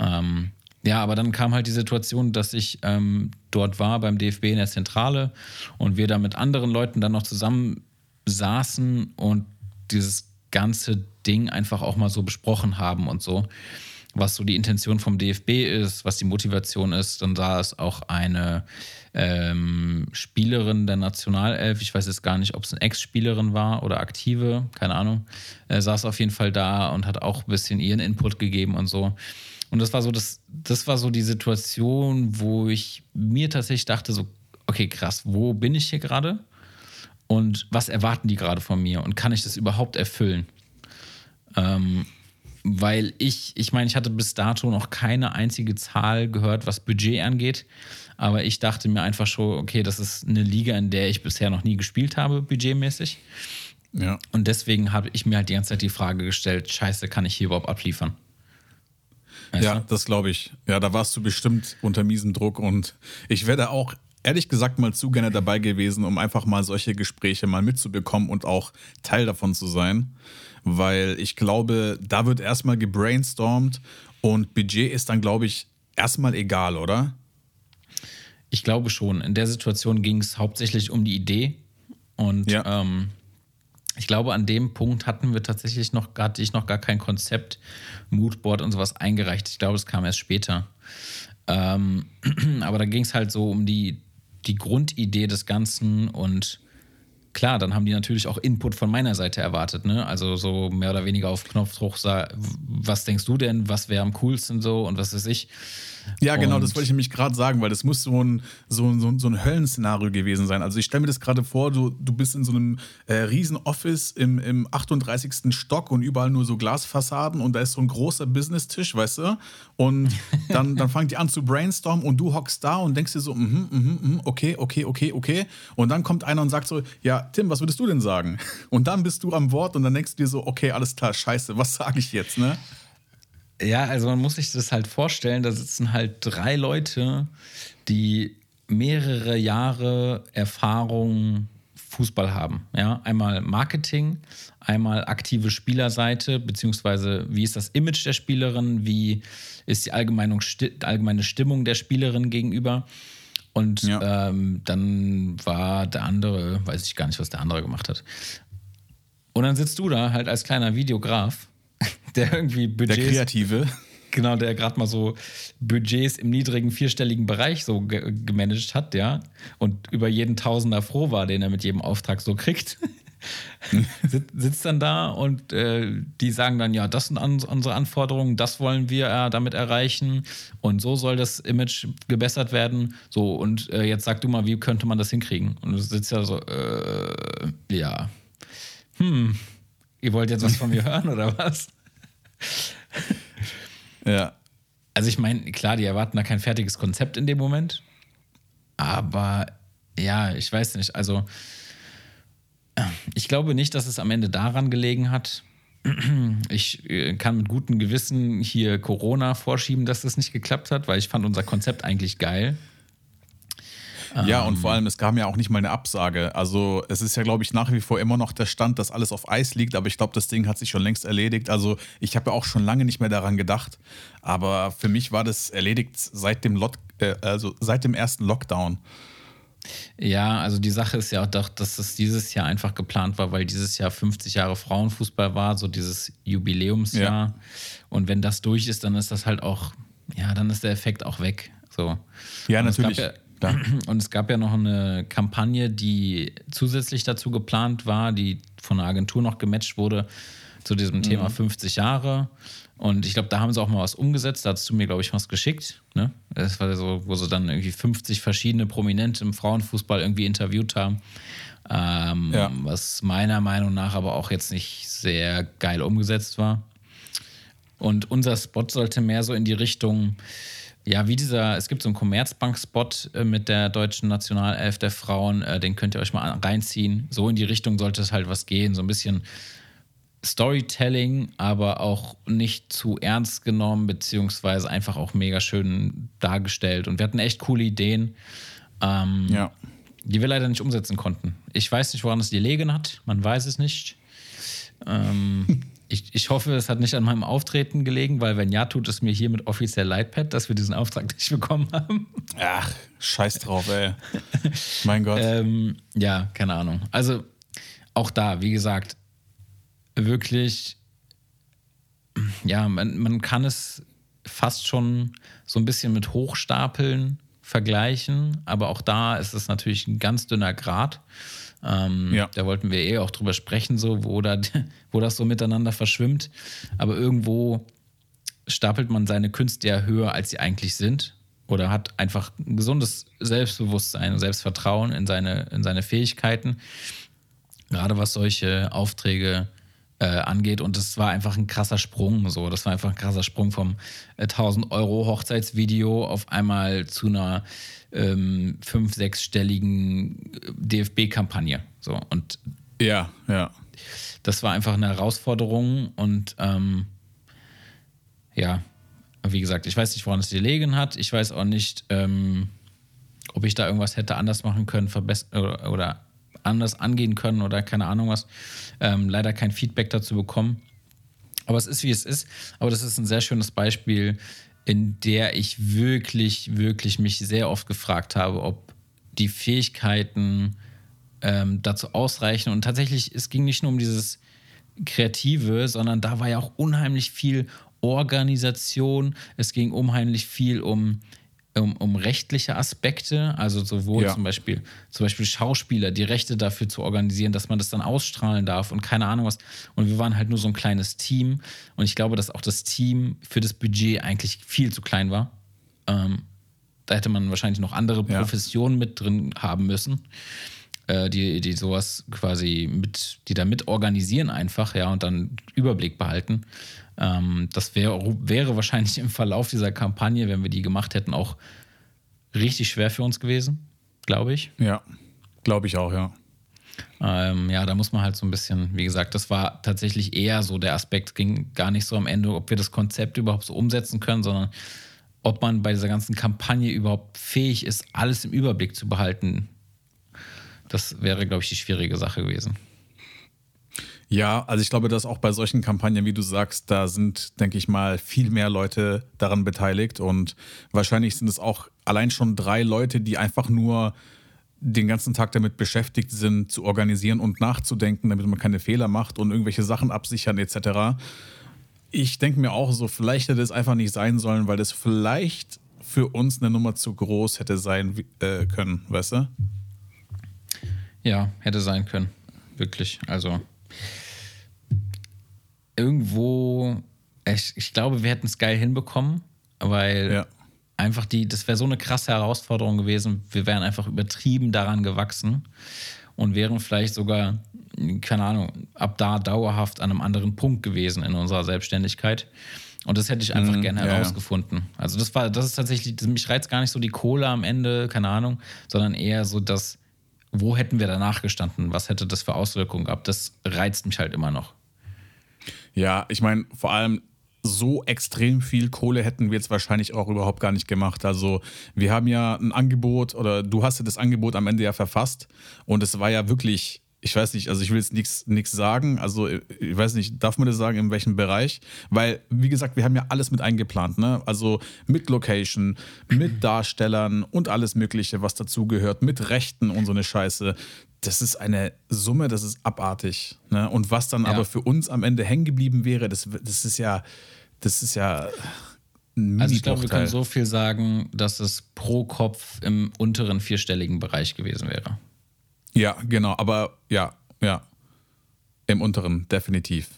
Ähm, ja, aber dann kam halt die Situation, dass ich ähm, dort war beim DFB in der Zentrale und wir da mit anderen Leuten dann noch zusammen saßen und dieses ganze Ding einfach auch mal so besprochen haben und so, was so die Intention vom DFB ist, was die Motivation ist. Dann sah es auch eine ähm, Spielerin der Nationalelf, ich weiß jetzt gar nicht, ob es eine Ex-Spielerin war oder aktive, keine Ahnung, äh, saß auf jeden Fall da und hat auch ein bisschen ihren Input gegeben und so. Und das war so das, das war so die Situation, wo ich mir tatsächlich dachte, so, okay, krass, wo bin ich hier gerade? Und was erwarten die gerade von mir? Und kann ich das überhaupt erfüllen? Ähm, weil ich, ich meine, ich hatte bis dato noch keine einzige Zahl gehört, was Budget angeht. Aber ich dachte mir einfach schon, okay, das ist eine Liga, in der ich bisher noch nie gespielt habe, budgetmäßig. Ja. Und deswegen habe ich mir halt die ganze Zeit die Frage gestellt: Scheiße, kann ich hier überhaupt abliefern? Weißt ja, du? das glaube ich. Ja, da warst du bestimmt unter miesem Druck und ich werde auch ehrlich gesagt mal zu gerne dabei gewesen, um einfach mal solche Gespräche mal mitzubekommen und auch Teil davon zu sein weil ich glaube, da wird erstmal gebrainstormt und Budget ist dann, glaube ich, erstmal egal, oder? Ich glaube schon. In der Situation ging es hauptsächlich um die Idee und ja. ähm, ich glaube, an dem Punkt hatten wir tatsächlich noch, hatte ich noch gar kein Konzept, Moodboard und sowas eingereicht. Ich glaube, es kam erst später. Ähm, aber da ging es halt so um die, die Grundidee des Ganzen und klar, dann haben die natürlich auch Input von meiner Seite erwartet, ne? Also so mehr oder weniger auf Knopfdruck, was denkst du denn, was wäre am coolsten so und was weiß ich. Ja, genau, und das wollte ich nämlich gerade sagen, weil das muss so ein, so, so, so ein Höllenszenario gewesen sein. Also ich stelle mir das gerade vor, du, du bist in so einem äh, riesen Office im, im 38. Stock und überall nur so Glasfassaden und da ist so ein großer Business-Tisch, weißt du? Und dann, dann fangen die an zu brainstormen und du hockst da und denkst dir so, mhm, mhm, mhm, okay, okay, okay, okay. Und dann kommt einer und sagt so, ja, Tim, was würdest du denn sagen? Und dann bist du am Wort und dann denkst du dir so, okay, alles klar, scheiße, was sage ich jetzt, ne? Ja, also man muss sich das halt vorstellen, da sitzen halt drei Leute, die mehrere Jahre Erfahrung Fußball haben. Ja, einmal Marketing, einmal aktive Spielerseite, beziehungsweise wie ist das Image der Spielerin, wie ist die allgemeine, Stimmung der Spielerin gegenüber. Und ja. ähm, dann war der andere, weiß ich gar nicht, was der andere gemacht hat. Und dann sitzt du da halt als kleiner Videograf der irgendwie Budgets. Der Kreative. Genau, der gerade mal so Budgets im niedrigen vierstelligen Bereich so ge gemanagt hat, ja. Und über jeden Tausender froh war, den er mit jedem Auftrag so kriegt. sitzt dann da und äh, die sagen dann, ja, das sind an, unsere Anforderungen, das wollen wir äh, damit erreichen und so soll das Image gebessert werden. So, und äh, jetzt sag du mal, wie könnte man das hinkriegen? Und du sitzt ja so, äh, ja, hm, ihr wollt jetzt was von mir hören oder was? ja. Also ich meine, klar, die erwarten da kein fertiges Konzept in dem Moment. Aber ja, ich weiß nicht. Also ich glaube nicht, dass es am Ende daran gelegen hat. Ich äh, kann mit gutem Gewissen hier Corona vorschieben, dass das nicht geklappt hat, weil ich fand unser Konzept eigentlich geil. Ja, und vor ähm. allem, es kam ja auch nicht mal eine Absage. Also es ist ja, glaube ich, nach wie vor immer noch der Stand, dass alles auf Eis liegt, aber ich glaube, das Ding hat sich schon längst erledigt. Also ich habe ja auch schon lange nicht mehr daran gedacht. Aber für mich war das erledigt seit dem, Lot äh, also seit dem ersten Lockdown. Ja, also die Sache ist ja auch doch, dass es dieses Jahr einfach geplant war, weil dieses Jahr 50 Jahre Frauenfußball war, so dieses Jubiläumsjahr. Ja. Und wenn das durch ist, dann ist das halt auch, ja, dann ist der Effekt auch weg. So. Ja, und natürlich. Es ja, und es gab ja noch eine Kampagne, die zusätzlich dazu geplant war, die von einer Agentur noch gematcht wurde zu diesem mhm. Thema 50 Jahre. Und ich glaube, da haben sie auch mal was umgesetzt. Da hast du mir, glaube ich, was geschickt. Ne? Das war so, wo sie dann irgendwie 50 verschiedene Prominente im Frauenfußball irgendwie interviewt haben. Ähm, ja. Was meiner Meinung nach aber auch jetzt nicht sehr geil umgesetzt war. Und unser Spot sollte mehr so in die Richtung, ja, wie dieser, es gibt so einen Commerzbank-Spot äh, mit der deutschen Nationalelf der Frauen, äh, den könnt ihr euch mal reinziehen. So in die Richtung sollte es halt was gehen, so ein bisschen Storytelling, aber auch nicht zu ernst genommen, beziehungsweise einfach auch mega schön dargestellt. Und wir hatten echt coole Ideen, ähm, ja. die wir leider nicht umsetzen konnten. Ich weiß nicht, woran es gelegen hat, man weiß es nicht. Ähm, ich, ich hoffe, es hat nicht an meinem Auftreten gelegen, weil wenn ja, tut es mir hiermit offiziell leid, Pat, dass wir diesen Auftrag nicht bekommen haben. Ach, scheiß drauf, ey. mein Gott. Ähm, ja, keine Ahnung. Also auch da, wie gesagt, wirklich, ja, man, man kann es fast schon so ein bisschen mit Hochstapeln vergleichen, aber auch da ist es natürlich ein ganz dünner Grad. Ähm, ja. Da wollten wir eh auch drüber sprechen, so, wo, da, wo das so miteinander verschwimmt. Aber irgendwo stapelt man seine Künste ja höher, als sie eigentlich sind. Oder hat einfach ein gesundes Selbstbewusstsein und Selbstvertrauen in seine, in seine Fähigkeiten. Gerade was solche Aufträge äh, angeht. Und das war einfach ein krasser Sprung. So, das war einfach ein krasser Sprung vom äh, 1000 Euro Hochzeitsvideo auf einmal zu einer ähm, fünf-, sechsstelligen äh, DFB-Kampagne. So und ja, ja. Das war einfach eine Herausforderung und ähm, ja, wie gesagt, ich weiß nicht, woran es gelegen hat. Ich weiß auch nicht, ähm, ob ich da irgendwas hätte anders machen können, verbessern oder, oder anders angehen können oder keine Ahnung was. Ähm, leider kein Feedback dazu bekommen. Aber es ist, wie es ist. Aber das ist ein sehr schönes Beispiel, in der ich wirklich, wirklich mich sehr oft gefragt habe, ob die Fähigkeiten ähm, dazu ausreichen. Und tatsächlich, es ging nicht nur um dieses Kreative, sondern da war ja auch unheimlich viel Organisation. Es ging unheimlich viel um um, um rechtliche Aspekte, also sowohl ja. zum Beispiel, zum Beispiel Schauspieler, die Rechte dafür zu organisieren, dass man das dann ausstrahlen darf und keine Ahnung was. Und wir waren halt nur so ein kleines Team. Und ich glaube, dass auch das Team für das Budget eigentlich viel zu klein war. Ähm, da hätte man wahrscheinlich noch andere Professionen ja. mit drin haben müssen, äh, die, die sowas quasi mit, die da mit organisieren einfach, ja, und dann Überblick behalten. Ähm, das wär, wäre wahrscheinlich im Verlauf dieser Kampagne, wenn wir die gemacht hätten, auch richtig schwer für uns gewesen, glaube ich. Ja, glaube ich auch, ja. Ähm, ja, da muss man halt so ein bisschen, wie gesagt, das war tatsächlich eher so der Aspekt, ging gar nicht so am Ende, ob wir das Konzept überhaupt so umsetzen können, sondern ob man bei dieser ganzen Kampagne überhaupt fähig ist, alles im Überblick zu behalten. Das wäre, glaube ich, die schwierige Sache gewesen. Ja, also ich glaube, dass auch bei solchen Kampagnen, wie du sagst, da sind, denke ich mal, viel mehr Leute daran beteiligt und wahrscheinlich sind es auch allein schon drei Leute, die einfach nur den ganzen Tag damit beschäftigt sind, zu organisieren und nachzudenken, damit man keine Fehler macht und irgendwelche Sachen absichern etc. Ich denke mir auch so, vielleicht hätte es einfach nicht sein sollen, weil das vielleicht für uns eine Nummer zu groß hätte sein äh, können, weißt du? Ja, hätte sein können. Wirklich. Also irgendwo, ich, ich glaube, wir hätten es geil hinbekommen, weil ja. einfach die, das wäre so eine krasse Herausforderung gewesen. Wir wären einfach übertrieben daran gewachsen und wären vielleicht sogar, keine Ahnung, ab da dauerhaft an einem anderen Punkt gewesen in unserer Selbstständigkeit. Und das hätte ich einfach mhm, gerne herausgefunden. Ja. Also das war, das ist tatsächlich, das, mich reizt gar nicht so die Kohle am Ende, keine Ahnung, sondern eher so das, wo hätten wir danach gestanden? Was hätte das für Auswirkungen gehabt? Das reizt mich halt immer noch. Ja, ich meine, vor allem so extrem viel Kohle hätten wir jetzt wahrscheinlich auch überhaupt gar nicht gemacht. Also wir haben ja ein Angebot oder du hast ja das Angebot am Ende ja verfasst und es war ja wirklich ich weiß nicht, also ich will jetzt nichts sagen, also ich weiß nicht, darf man das sagen, in welchem Bereich? Weil, wie gesagt, wir haben ja alles mit eingeplant, ne? Also mit Location, mit Darstellern und alles Mögliche, was dazugehört, mit Rechten und so eine Scheiße. Das ist eine Summe, das ist abartig. Ne? Und was dann ja. aber für uns am Ende hängen geblieben wäre, das, das ist ja, das ist ja. Also ich glaube, wir können so viel sagen, dass es pro Kopf im unteren vierstelligen Bereich gewesen wäre. Ja, genau, aber ja, ja. Im unteren, definitiv.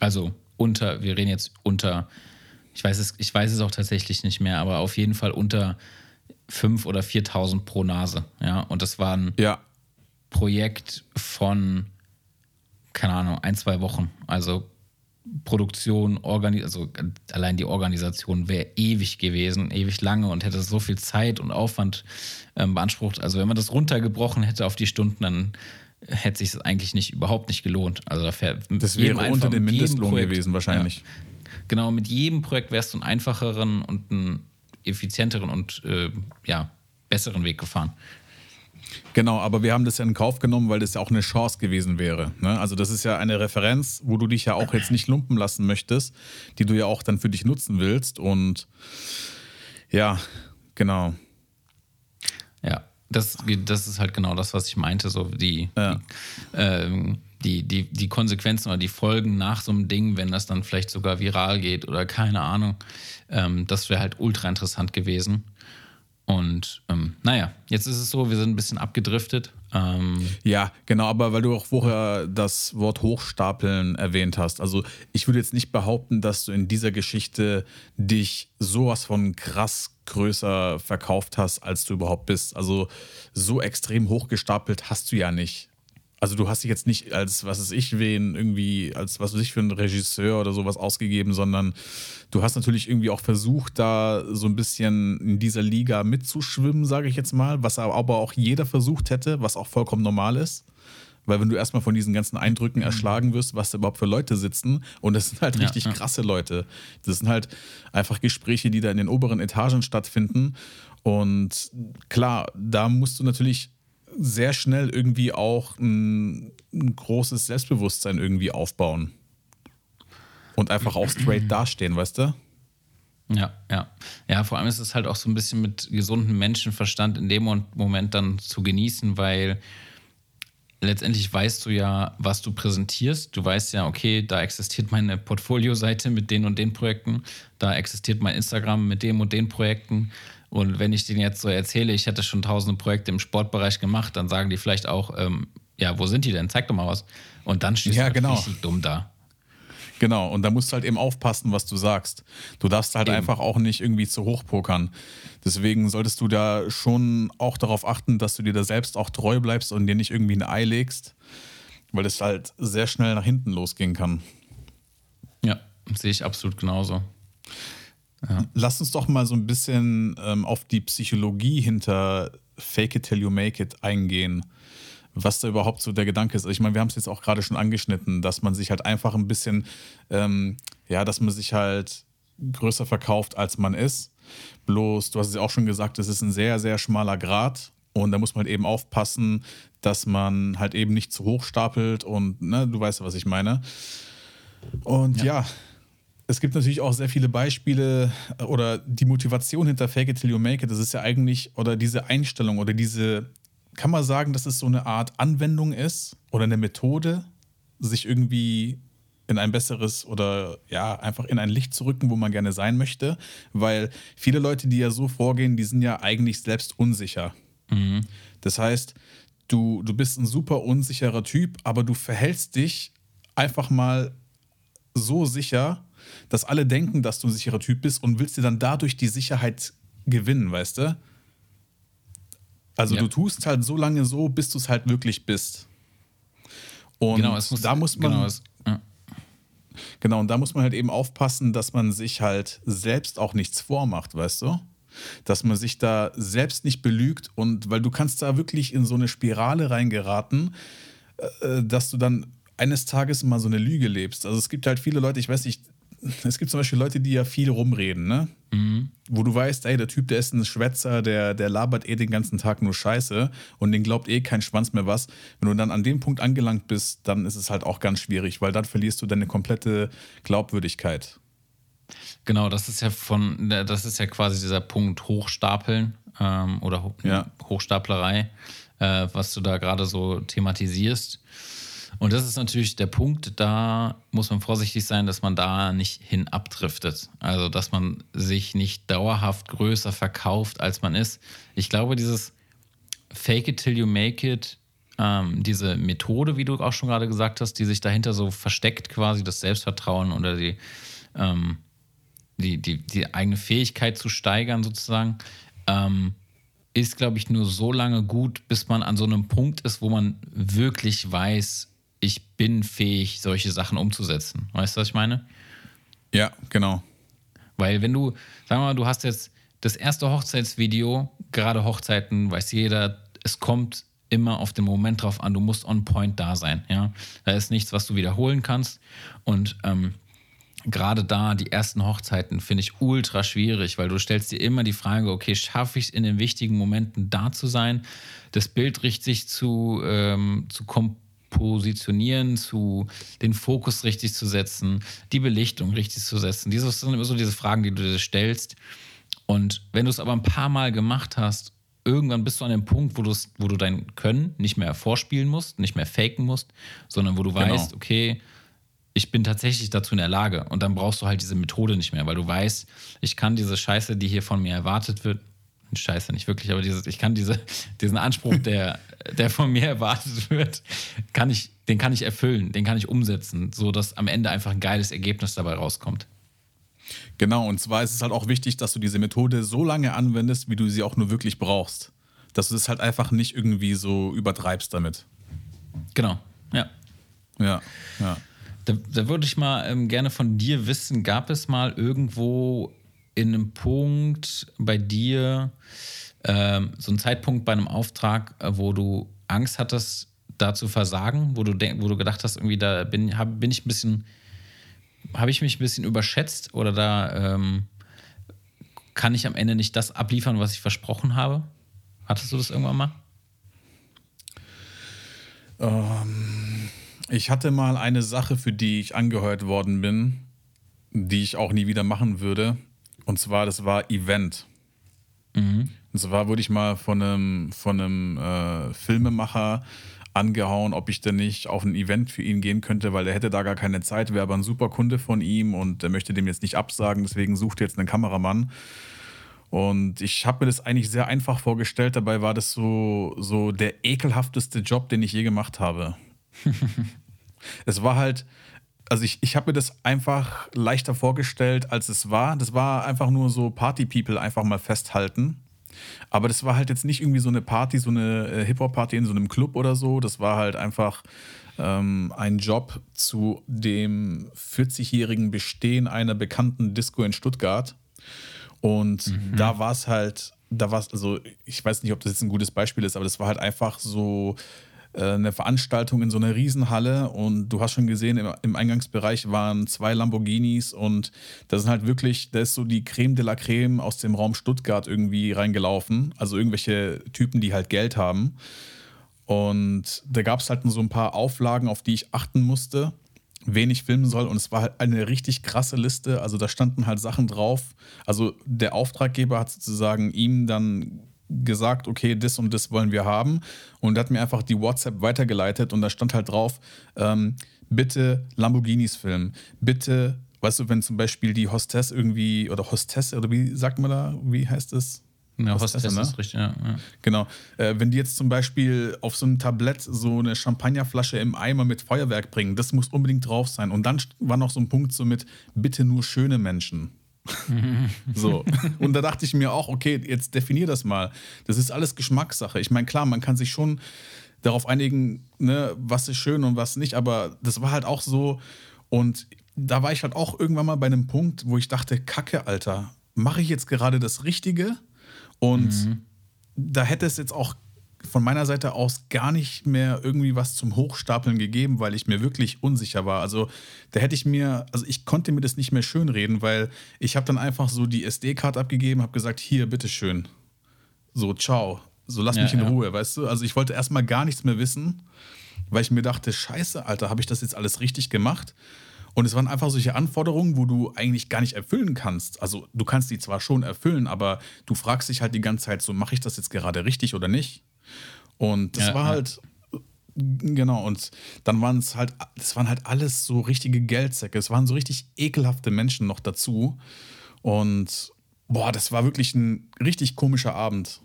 Also unter, wir reden jetzt unter, ich weiß es, ich weiß es auch tatsächlich nicht mehr, aber auf jeden Fall unter 5.000 oder 4.000 pro Nase. Ja, und das war ein ja. Projekt von, keine Ahnung, ein, zwei Wochen. Also Produktion, Organi also allein die Organisation wäre ewig gewesen, ewig lange und hätte so viel Zeit und Aufwand ähm, beansprucht. Also wenn man das runtergebrochen hätte auf die Stunden, dann hätte sich das eigentlich nicht überhaupt nicht gelohnt. Also da das wäre unter dem Mindestlohn Projekt, gewesen wahrscheinlich. Ja, genau, mit jedem Projekt wärst du einen einfacheren und einen effizienteren und äh, ja, besseren Weg gefahren. Genau, aber wir haben das ja in Kauf genommen, weil das ja auch eine Chance gewesen wäre. Ne? Also das ist ja eine Referenz, wo du dich ja auch jetzt nicht lumpen lassen möchtest, die du ja auch dann für dich nutzen willst. Und ja, genau. Ja, das, das ist halt genau das, was ich meinte. So die, ja. die, ähm, die, die, die Konsequenzen oder die Folgen nach so einem Ding, wenn das dann vielleicht sogar viral geht oder keine Ahnung, ähm, das wäre halt ultra interessant gewesen. Und ähm, naja, jetzt ist es so, wir sind ein bisschen abgedriftet. Ähm ja, genau, aber weil du auch vorher das Wort Hochstapeln erwähnt hast. Also ich würde jetzt nicht behaupten, dass du in dieser Geschichte dich sowas von krass größer verkauft hast, als du überhaupt bist. Also so extrem hochgestapelt hast du ja nicht. Also du hast dich jetzt nicht als, was weiß ich, wen irgendwie, als was weiß ich für einen Regisseur oder sowas ausgegeben, sondern du hast natürlich irgendwie auch versucht, da so ein bisschen in dieser Liga mitzuschwimmen, sage ich jetzt mal, was aber auch jeder versucht hätte, was auch vollkommen normal ist. Weil wenn du erstmal von diesen ganzen Eindrücken mhm. erschlagen wirst, was da überhaupt für Leute sitzen, und das sind halt ja, richtig ja. krasse Leute. Das sind halt einfach Gespräche, die da in den oberen Etagen stattfinden. Und klar, da musst du natürlich sehr schnell irgendwie auch ein, ein großes Selbstbewusstsein irgendwie aufbauen. Und einfach auch straight dastehen, weißt du? Ja, ja. Ja, vor allem ist es halt auch so ein bisschen mit gesundem Menschenverstand in dem Moment dann zu genießen, weil letztendlich weißt du ja, was du präsentierst. Du weißt ja, okay, da existiert meine Portfolio-Seite mit den und den Projekten, da existiert mein Instagram mit dem und den Projekten. Und wenn ich denen jetzt so erzähle, ich hätte schon tausende Projekte im Sportbereich gemacht, dann sagen die vielleicht auch, ähm, ja, wo sind die denn? Zeig doch mal was. Und dann stehst ja, du genau. richtig dumm da. Genau, und da musst du halt eben aufpassen, was du sagst. Du darfst halt eben. einfach auch nicht irgendwie zu hoch pokern. Deswegen solltest du da schon auch darauf achten, dass du dir da selbst auch treu bleibst und dir nicht irgendwie ein Ei legst, weil es halt sehr schnell nach hinten losgehen kann. Ja, sehe ich absolut genauso. Ja. Lass uns doch mal so ein bisschen ähm, auf die Psychologie hinter Fake it till you make it eingehen. Was da überhaupt so der Gedanke ist. Ich meine, wir haben es jetzt auch gerade schon angeschnitten, dass man sich halt einfach ein bisschen, ähm, ja, dass man sich halt größer verkauft, als man ist. Bloß, du hast es ja auch schon gesagt, es ist ein sehr, sehr schmaler Grad. Und da muss man halt eben aufpassen, dass man halt eben nicht zu hoch stapelt und, ne, du weißt, was ich meine. Und ja, ja es gibt natürlich auch sehr viele Beispiele äh, oder die Motivation hinter Fake it till you make it, das ist ja eigentlich, oder diese Einstellung oder diese, kann man sagen, dass es so eine Art Anwendung ist oder eine Methode, sich irgendwie in ein besseres oder ja, einfach in ein Licht zu rücken, wo man gerne sein möchte. Weil viele Leute, die ja so vorgehen, die sind ja eigentlich selbst unsicher. Mhm. Das heißt, du, du bist ein super unsicherer Typ, aber du verhältst dich einfach mal so sicher, dass alle denken, dass du ein sicherer Typ bist und willst dir dann dadurch die Sicherheit gewinnen, weißt du? Also ja. du tust halt so lange so, bis du es halt wirklich bist. Und genau, muss, da muss man. Genau, es, ja. genau, und da muss man halt eben aufpassen, dass man sich halt selbst auch nichts vormacht, weißt du? Dass man sich da selbst nicht belügt und weil du kannst da wirklich in so eine Spirale reingeraten, äh, dass du dann eines Tages mal so eine Lüge lebst. Also es gibt halt viele Leute, ich weiß nicht, es gibt zum Beispiel Leute, die ja viel rumreden, ne? Mhm. Wo du weißt, ey, der Typ, der ist ein Schwätzer, der, der labert eh den ganzen Tag nur Scheiße und den glaubt eh kein Schwanz mehr was. Wenn du dann an dem Punkt angelangt bist, dann ist es halt auch ganz schwierig, weil dann verlierst du deine komplette Glaubwürdigkeit. Genau, das ist ja von, das ist ja quasi dieser Punkt Hochstapeln ähm, oder Ho Ja. Hochstaplerei, äh, was du da gerade so thematisierst. Und das ist natürlich der Punkt, da muss man vorsichtig sein, dass man da nicht hin abdriftet. Also, dass man sich nicht dauerhaft größer verkauft, als man ist. Ich glaube, dieses Fake it till you make it, ähm, diese Methode, wie du auch schon gerade gesagt hast, die sich dahinter so versteckt, quasi das Selbstvertrauen oder die, ähm, die, die, die eigene Fähigkeit zu steigern, sozusagen, ähm, ist, glaube ich, nur so lange gut, bis man an so einem Punkt ist, wo man wirklich weiß, ich bin fähig, solche Sachen umzusetzen. Weißt du, was ich meine? Ja, genau. Weil wenn du, sagen wir mal, du hast jetzt das erste Hochzeitsvideo, gerade Hochzeiten, weiß jeder, es kommt immer auf den Moment drauf an, du musst on point da sein. Ja? Da ist nichts, was du wiederholen kannst. Und ähm, gerade da, die ersten Hochzeiten, finde ich ultra schwierig, weil du stellst dir immer die Frage, okay, schaffe ich es in den wichtigen Momenten da zu sein, das Bild richtig zu, ähm, zu kompositionieren, zu den Fokus richtig zu setzen, die Belichtung richtig zu setzen. Dieses sind immer so diese Fragen, die du dir stellst. Und wenn du es aber ein paar Mal gemacht hast, irgendwann bist du an dem Punkt, wo, wo du dein Können nicht mehr vorspielen musst, nicht mehr faken musst, sondern wo du Genau. weißt, okay, ich bin tatsächlich dazu in der Lage. Und dann brauchst du halt diese Methode nicht mehr, weil du weißt, ich kann diese Scheiße, die hier von mir erwartet wird, Scheiße nicht wirklich, aber dieses, ich kann diese, diesen Anspruch, der, der von mir erwartet wird, kann ich, den kann ich erfüllen, den kann ich umsetzen, sodass am Ende einfach ein geiles Ergebnis dabei rauskommt. Genau, und zwar ist es halt auch wichtig, dass du diese Methode so lange anwendest, wie du sie auch nur wirklich brauchst. Dass du es halt einfach nicht irgendwie so übertreibst damit. Genau, ja. Ja, ja. Da, da würde ich mal ähm, gerne von dir wissen, gab es mal irgendwo in einem Punkt bei dir ähm, so einen Zeitpunkt bei einem Auftrag, äh, wo du Angst hattest, da zu versagen, wo du, denk, wo du gedacht hast, irgendwie da bin, hab, bin ich ein bisschen, habe ich mich ein bisschen überschätzt oder da ähm, kann ich am Ende nicht das abliefern, was ich versprochen habe? Hattest du das irgendwann mal? Ich hatte mal eine Sache, für die ich angeheuert worden bin, die ich auch nie wieder machen würde. Und zwar, das war Event. Und zwar wurde ich mal von einem, von einem äh, Filmemacher angehauen, ob ich denn nicht auf ein Event für ihn gehen könnte, weil er hätte da gar keine Zeit, wäre aber ein super Kunde von ihm und er möchte dem jetzt nicht absagen, deswegen sucht er jetzt einen Kameramann. Und ich habe mir das eigentlich sehr einfach vorgestellt. Dabei war das so, so der ekelhafteste Job, den ich je gemacht habe. es war halt, also ich, ich habe mir das einfach leichter vorgestellt, als es war. Das war einfach nur so Party-People einfach mal festhalten. Aber das war halt jetzt nicht irgendwie so eine Party, so eine äh, Hip-Hop-Party in so einem Club oder so. Das war halt einfach ähm, ein Job zu dem 40-jährigen Bestehen einer bekannten Disco in Stuttgart. Und da war es halt, da war es, also ich weiß nicht, ob das jetzt ein gutes Beispiel ist, aber das war halt einfach so eine Veranstaltung in so einer Riesenhalle und du hast schon gesehen, im, im Eingangsbereich waren zwei Lamborghinis und da sind halt wirklich, da ist so die Creme de la Creme aus dem Raum Stuttgart irgendwie reingelaufen. Also irgendwelche Typen, die halt Geld haben. Und da gab es halt so ein paar Auflagen, auf die ich achten musste, wen ich filmen soll. Und es war halt eine richtig krasse Liste. Also da standen halt Sachen drauf. Also der Auftraggeber hat sozusagen ihm dann gesagt, okay, das und das wollen wir haben. Und hat mir einfach die WhatsApp weitergeleitet und da stand halt drauf, ähm, bitte Lamborghinis filmen. Bitte, weißt du, wenn zum Beispiel die Hostess irgendwie, oder Hostesse, oder wie sagt man da, wie heißt es? Ja, Hostesse, Hostess ne? ist richtig, ja. ja. Genau. Äh, wenn die jetzt zum Beispiel auf so einem Tablett so eine Champagnerflasche im Eimer mit Feuerwerk bringen, das muss unbedingt drauf sein. Und dann war noch so ein Punkt so mit, bitte nur schöne Menschen. so. Und da dachte ich mir auch, okay, jetzt definier das mal. Das ist alles Geschmackssache. Ich meine, klar, man kann sich schon darauf einigen, ne, was ist schön und was nicht, aber das war halt auch so. Und da war ich halt auch irgendwann mal bei einem Punkt, wo ich dachte, Kacke, Alter, mache ich jetzt gerade das Richtige? Und da hätte es jetzt auch von meiner Seite aus gar nicht mehr irgendwie was zum Hochstapeln gegeben, weil ich mir wirklich unsicher war. Also da hätte ich mir, also ich konnte mir das nicht mehr schönreden, weil ich habe dann einfach so die SD-Card abgegeben, habe gesagt, hier, bitteschön. So, ciao. So, lass Ja, mich in ja. Ruhe, weißt du? Also ich wollte erstmal gar nichts mehr wissen, weil ich mir dachte, scheiße, Alter, habe ich das jetzt alles richtig gemacht? Und es waren einfach solche Anforderungen, wo du eigentlich gar nicht erfüllen kannst. Also du kannst die zwar schon erfüllen, aber du fragst dich halt die ganze Zeit so, mache ich das jetzt gerade richtig oder nicht? Und das Ja, war ja. halt, genau, und dann waren es halt, das waren halt alles so richtige Geldsäcke. Es waren so richtig ekelhafte Menschen noch dazu. Und boah, das war wirklich ein richtig komischer Abend.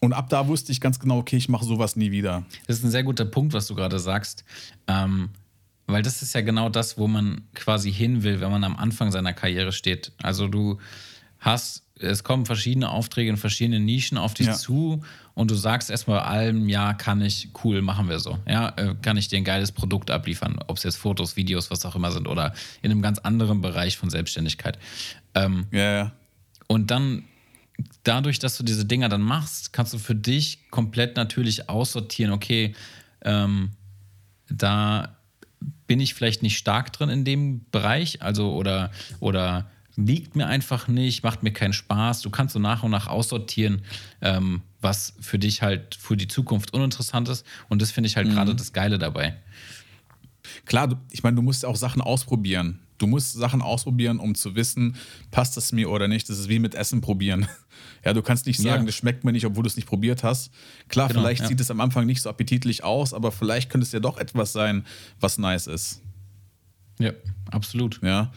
Und ab da wusste ich ganz genau, okay, ich mache sowas nie wieder. Das ist ein sehr guter Punkt, was du gerade sagst. Ähm, weil das ist ja genau das, wo man quasi hin will, wenn man am Anfang seiner Karriere steht. Also du hast, es kommen verschiedene Aufträge in verschiedenen Nischen auf dich Ja. zu und du sagst erstmal allem, ja, kann ich, cool, machen wir so. Ja, äh, kann ich dir ein geiles Produkt abliefern, ob es jetzt Fotos, Videos, was auch immer sind oder in einem ganz anderen Bereich von Selbstständigkeit. Ähm, Ja, ja. und dann, dadurch, dass du diese Dinger dann machst, kannst du für dich komplett natürlich aussortieren, okay, ähm, da bin ich vielleicht nicht stark drin in dem Bereich, also oder, oder liegt mir einfach nicht, macht mir keinen Spaß. Du kannst so nach und nach aussortieren, ähm, was für dich halt für die Zukunft uninteressant ist. Und das finde ich halt gerade das Geile dabei. Klar, ich meine, du musst auch Sachen ausprobieren. Du musst Sachen ausprobieren, um zu wissen, passt das mir oder nicht. Das ist wie mit Essen probieren. Ja, du kannst nicht sagen, Ja. das schmeckt mir nicht, obwohl du es nicht probiert hast. Klar, Genau, vielleicht ja. sieht es am Anfang nicht so appetitlich aus, aber vielleicht könnte es ja doch etwas sein, was nice ist. Ja, absolut. Ja.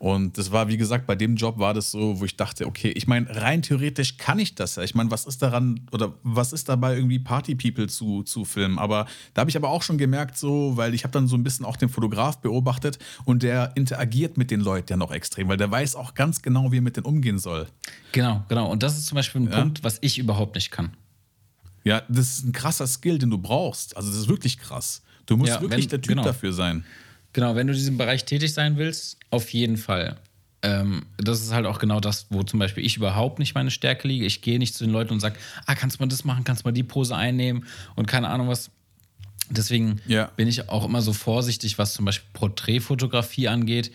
Und das war, wie gesagt, bei dem Job war das so, wo ich dachte, okay, ich meine, rein theoretisch kann ich das ja. Ich meine, was ist daran oder was ist dabei, irgendwie Party-People zu, zu filmen? Aber da habe ich aber auch schon gemerkt, so, weil ich habe dann so ein bisschen auch den Fotograf beobachtet und der interagiert mit den Leuten ja noch extrem, weil der weiß auch ganz genau, wie er mit denen umgehen soll. Genau, genau. Und das ist zum Beispiel ein Ja. Punkt, was ich überhaupt nicht kann. Ja, das ist ein krasser Skill, den du brauchst. Also, das ist wirklich krass. Du musst Ja, wirklich wenn- der Typ genau. dafür sein. Genau, wenn du in diesem Bereich tätig sein willst, auf jeden Fall. Ähm, das ist halt auch genau das, wo zum Beispiel ich überhaupt nicht meine Stärke liege. Ich gehe nicht zu den Leuten und sage, ah, kannst du mal das machen, kannst du mal die Pose einnehmen und keine Ahnung was. Deswegen Ja. bin ich auch immer so vorsichtig, was zum Beispiel Porträtfotografie angeht,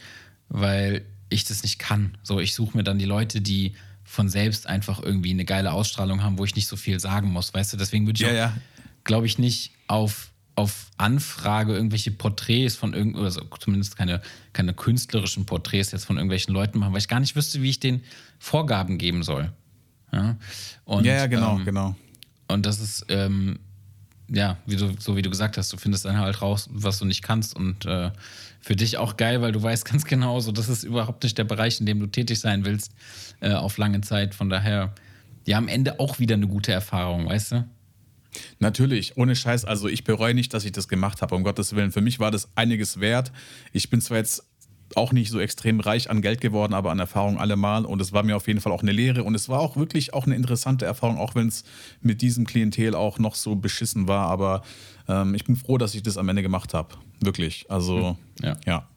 weil ich das nicht kann. So, ich suche mir dann die Leute, die von selbst einfach irgendwie eine geile Ausstrahlung haben, wo ich nicht so viel sagen muss, weißt du? Deswegen würde ich Ja, ja. glaube ich, nicht auf, auf Anfrage irgendwelche Porträts von irgend oder so, zumindest keine, keine künstlerischen Porträts jetzt von irgendwelchen Leuten machen, weil ich gar nicht wüsste, wie ich den Vorgaben geben soll. Ja, und, ja, ja, genau, ähm, genau. und das ist, ähm, ja, wie du, so wie du gesagt hast, du findest dann halt raus, was du nicht kannst. Und äh, für dich auch geil, weil du weißt ganz genau, so, das ist überhaupt nicht der Bereich, in dem du tätig sein willst, äh, auf lange Zeit. Von daher, ja, am Ende auch wieder eine gute Erfahrung, weißt du? Natürlich, ohne Scheiß. Also ich bereue nicht, dass ich das gemacht habe, um Gottes Willen. Für mich war das einiges wert. Ich bin zwar jetzt auch nicht so extrem reich an Geld geworden, aber an Erfahrung allemal. Und es war mir auf jeden Fall auch eine Lehre. Und es war auch wirklich auch eine interessante Erfahrung, auch wenn es mit diesem Klientel auch noch so beschissen war. Aber ähm, ich bin froh, dass ich das am Ende gemacht habe. Wirklich. Also Ja. ja.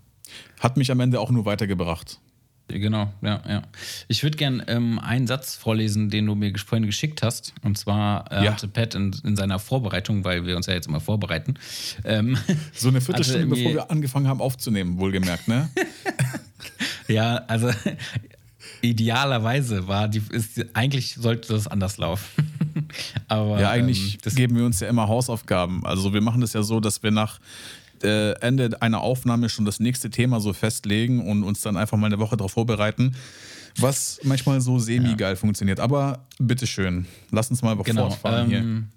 Hat mich am Ende auch nur weitergebracht. Genau, ja, ja. Ich würde gern ähm, einen Satz vorlesen, den du mir vorhin geschickt hast. Und zwar äh, Ja. hatte Pat in, in seiner Vorbereitung, weil wir uns ja jetzt immer vorbereiten. Ähm, So eine Viertelstunde, bevor wir angefangen haben aufzunehmen, wohlgemerkt, ne? ja, also idealerweise war die, ist, eigentlich sollte das anders laufen. Aber Ja, eigentlich ähm, das, geben wir uns ja immer Hausaufgaben. Also wir machen das ja so, dass wir nach äh, Ende einer Aufnahme schon das nächste Thema so festlegen und uns dann einfach mal eine Woche darauf vorbereiten, was manchmal so semi-geil funktioniert. Aber bitteschön, lass uns mal genau, fortfahren hier. ähm,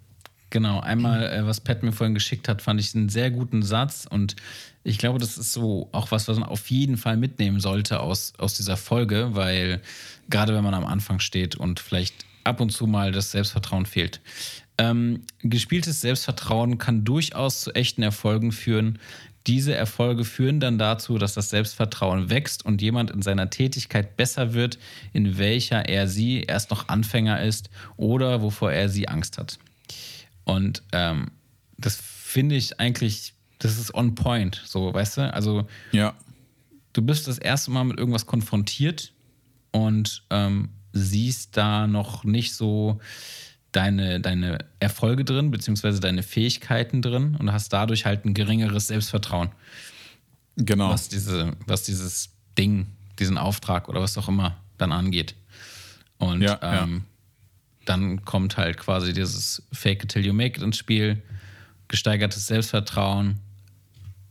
genau. Einmal, äh, was Pat mir vorhin geschickt hat, fand ich einen sehr guten Satz und ich glaube, das ist so auch was, was man auf jeden Fall mitnehmen sollte aus, aus dieser Folge, weil gerade wenn man am Anfang steht und vielleicht ab und zu mal das Selbstvertrauen fehlt. Ähm, gespieltes Selbstvertrauen kann durchaus zu echten Erfolgen führen. Diese Erfolge führen dann dazu, dass das Selbstvertrauen wächst und jemand in seiner Tätigkeit besser wird, in welcher er sie erst noch Anfänger ist oder wovor er sie Angst hat. Und ähm, das finde ich eigentlich, das ist on point, so, weißt du? Also, Ja, du bist das erste Mal mit irgendwas konfrontiert und ähm, siehst da noch nicht so deine, deine Erfolge drin, beziehungsweise deine Fähigkeiten drin und hast dadurch halt ein geringeres Selbstvertrauen. Genau. Was, diese, was dieses Ding, diesen Auftrag oder was auch immer dann angeht. Und Ja, ja. ähm, dann kommt halt quasi dieses Fake it till you make it ins Spiel, gesteigertes Selbstvertrauen,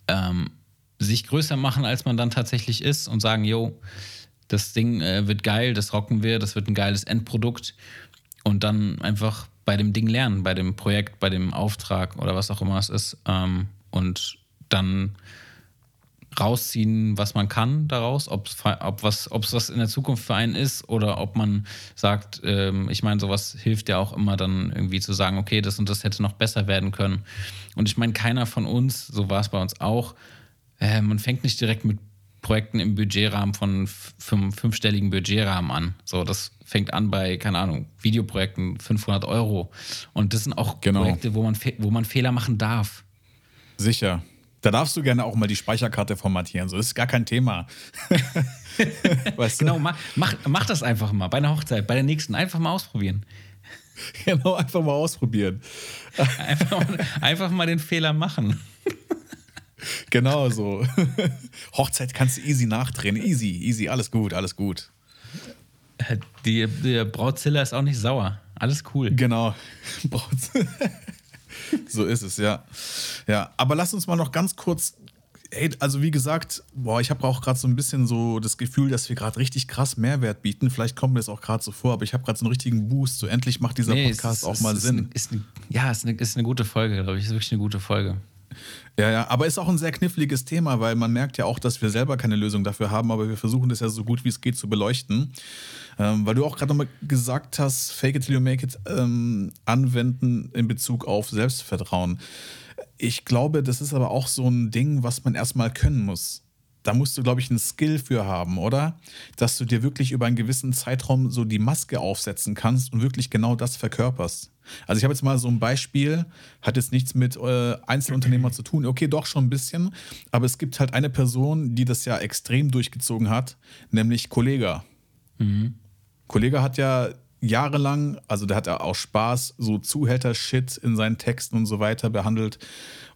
ähm, sich größer machen, als man dann tatsächlich ist und sagen, yo, das Ding äh, wird geil, das rocken wir, das wird ein geiles Endprodukt und dann einfach bei dem Ding lernen, bei dem Projekt, bei dem Auftrag oder was auch immer es ist ähm, und dann rausziehen, was man kann daraus, ob's, ob was, ob es was in der Zukunft für einen ist oder ob man sagt, ähm, ich meine, sowas hilft ja auch immer dann irgendwie zu sagen, okay, das und das hätte noch besser werden können. Und ich meine, keiner von uns, so war es bei uns auch, äh, man fängt nicht direkt mit Projekten im Budgetrahmen von fünf, fünfstelligen Budgetrahmen an. So, das fängt an bei, keine Ahnung, Videoprojekten 500 Euro. Und das sind auch Genau. Projekte, wo man, wo man Fehler machen darf. Sicher. Da darfst du gerne auch mal die Speicherkarte formatieren. So, das ist gar kein Thema. weißt du? Genau, mach, mach, mach das einfach mal bei einer Hochzeit, bei der nächsten. Einfach mal ausprobieren. genau, einfach mal ausprobieren. Einfach mal, einfach mal den Fehler machen. Genau so. Hochzeit kannst du easy nachdrehen. Easy, easy, alles gut, alles gut. Die, die Brautzilla ist auch nicht sauer. Alles cool. Genau. So ist es, ja. Ja, aber lass uns mal noch ganz kurz. Ey, also wie gesagt, boah, ich habe auch gerade so ein bisschen so das Gefühl, dass wir gerade richtig krass Mehrwert bieten. Vielleicht kommt mir das auch gerade so vor, aber ich habe gerade so einen richtigen Boost. So endlich macht dieser Nee, Podcast ist- auch es mal ist Sinn. Eine, ist eine, ja, ist eine, ist eine gute Folge, glaube ich. Ist wirklich eine gute Folge. Ja, ja, aber ist auch ein sehr kniffliges Thema, weil man merkt ja auch, dass wir selber keine Lösung dafür haben, aber wir versuchen das ja so gut wie es geht zu beleuchten. Ähm, weil du auch gerade nochmal gesagt hast, Fake it till you make it ähm, anwenden in Bezug auf Selbstvertrauen. Ich glaube, das ist aber auch so ein Ding, was man erstmal können muss. Da musst du, glaube ich, einen Skill für haben, oder? Dass du dir wirklich über einen gewissen Zeitraum so die Maske aufsetzen kannst und wirklich genau das verkörperst. Also ich habe jetzt mal so ein Beispiel, hat jetzt nichts mit äh, Einzelunternehmer zu tun. Okay, doch schon ein bisschen, aber es gibt halt eine Person, die das ja extrem durchgezogen hat, nämlich Kollega. Kollege hat ja jahrelang, also der hat ja auch Spaß, so Zuhälter-Shit in seinen Texten und so weiter behandelt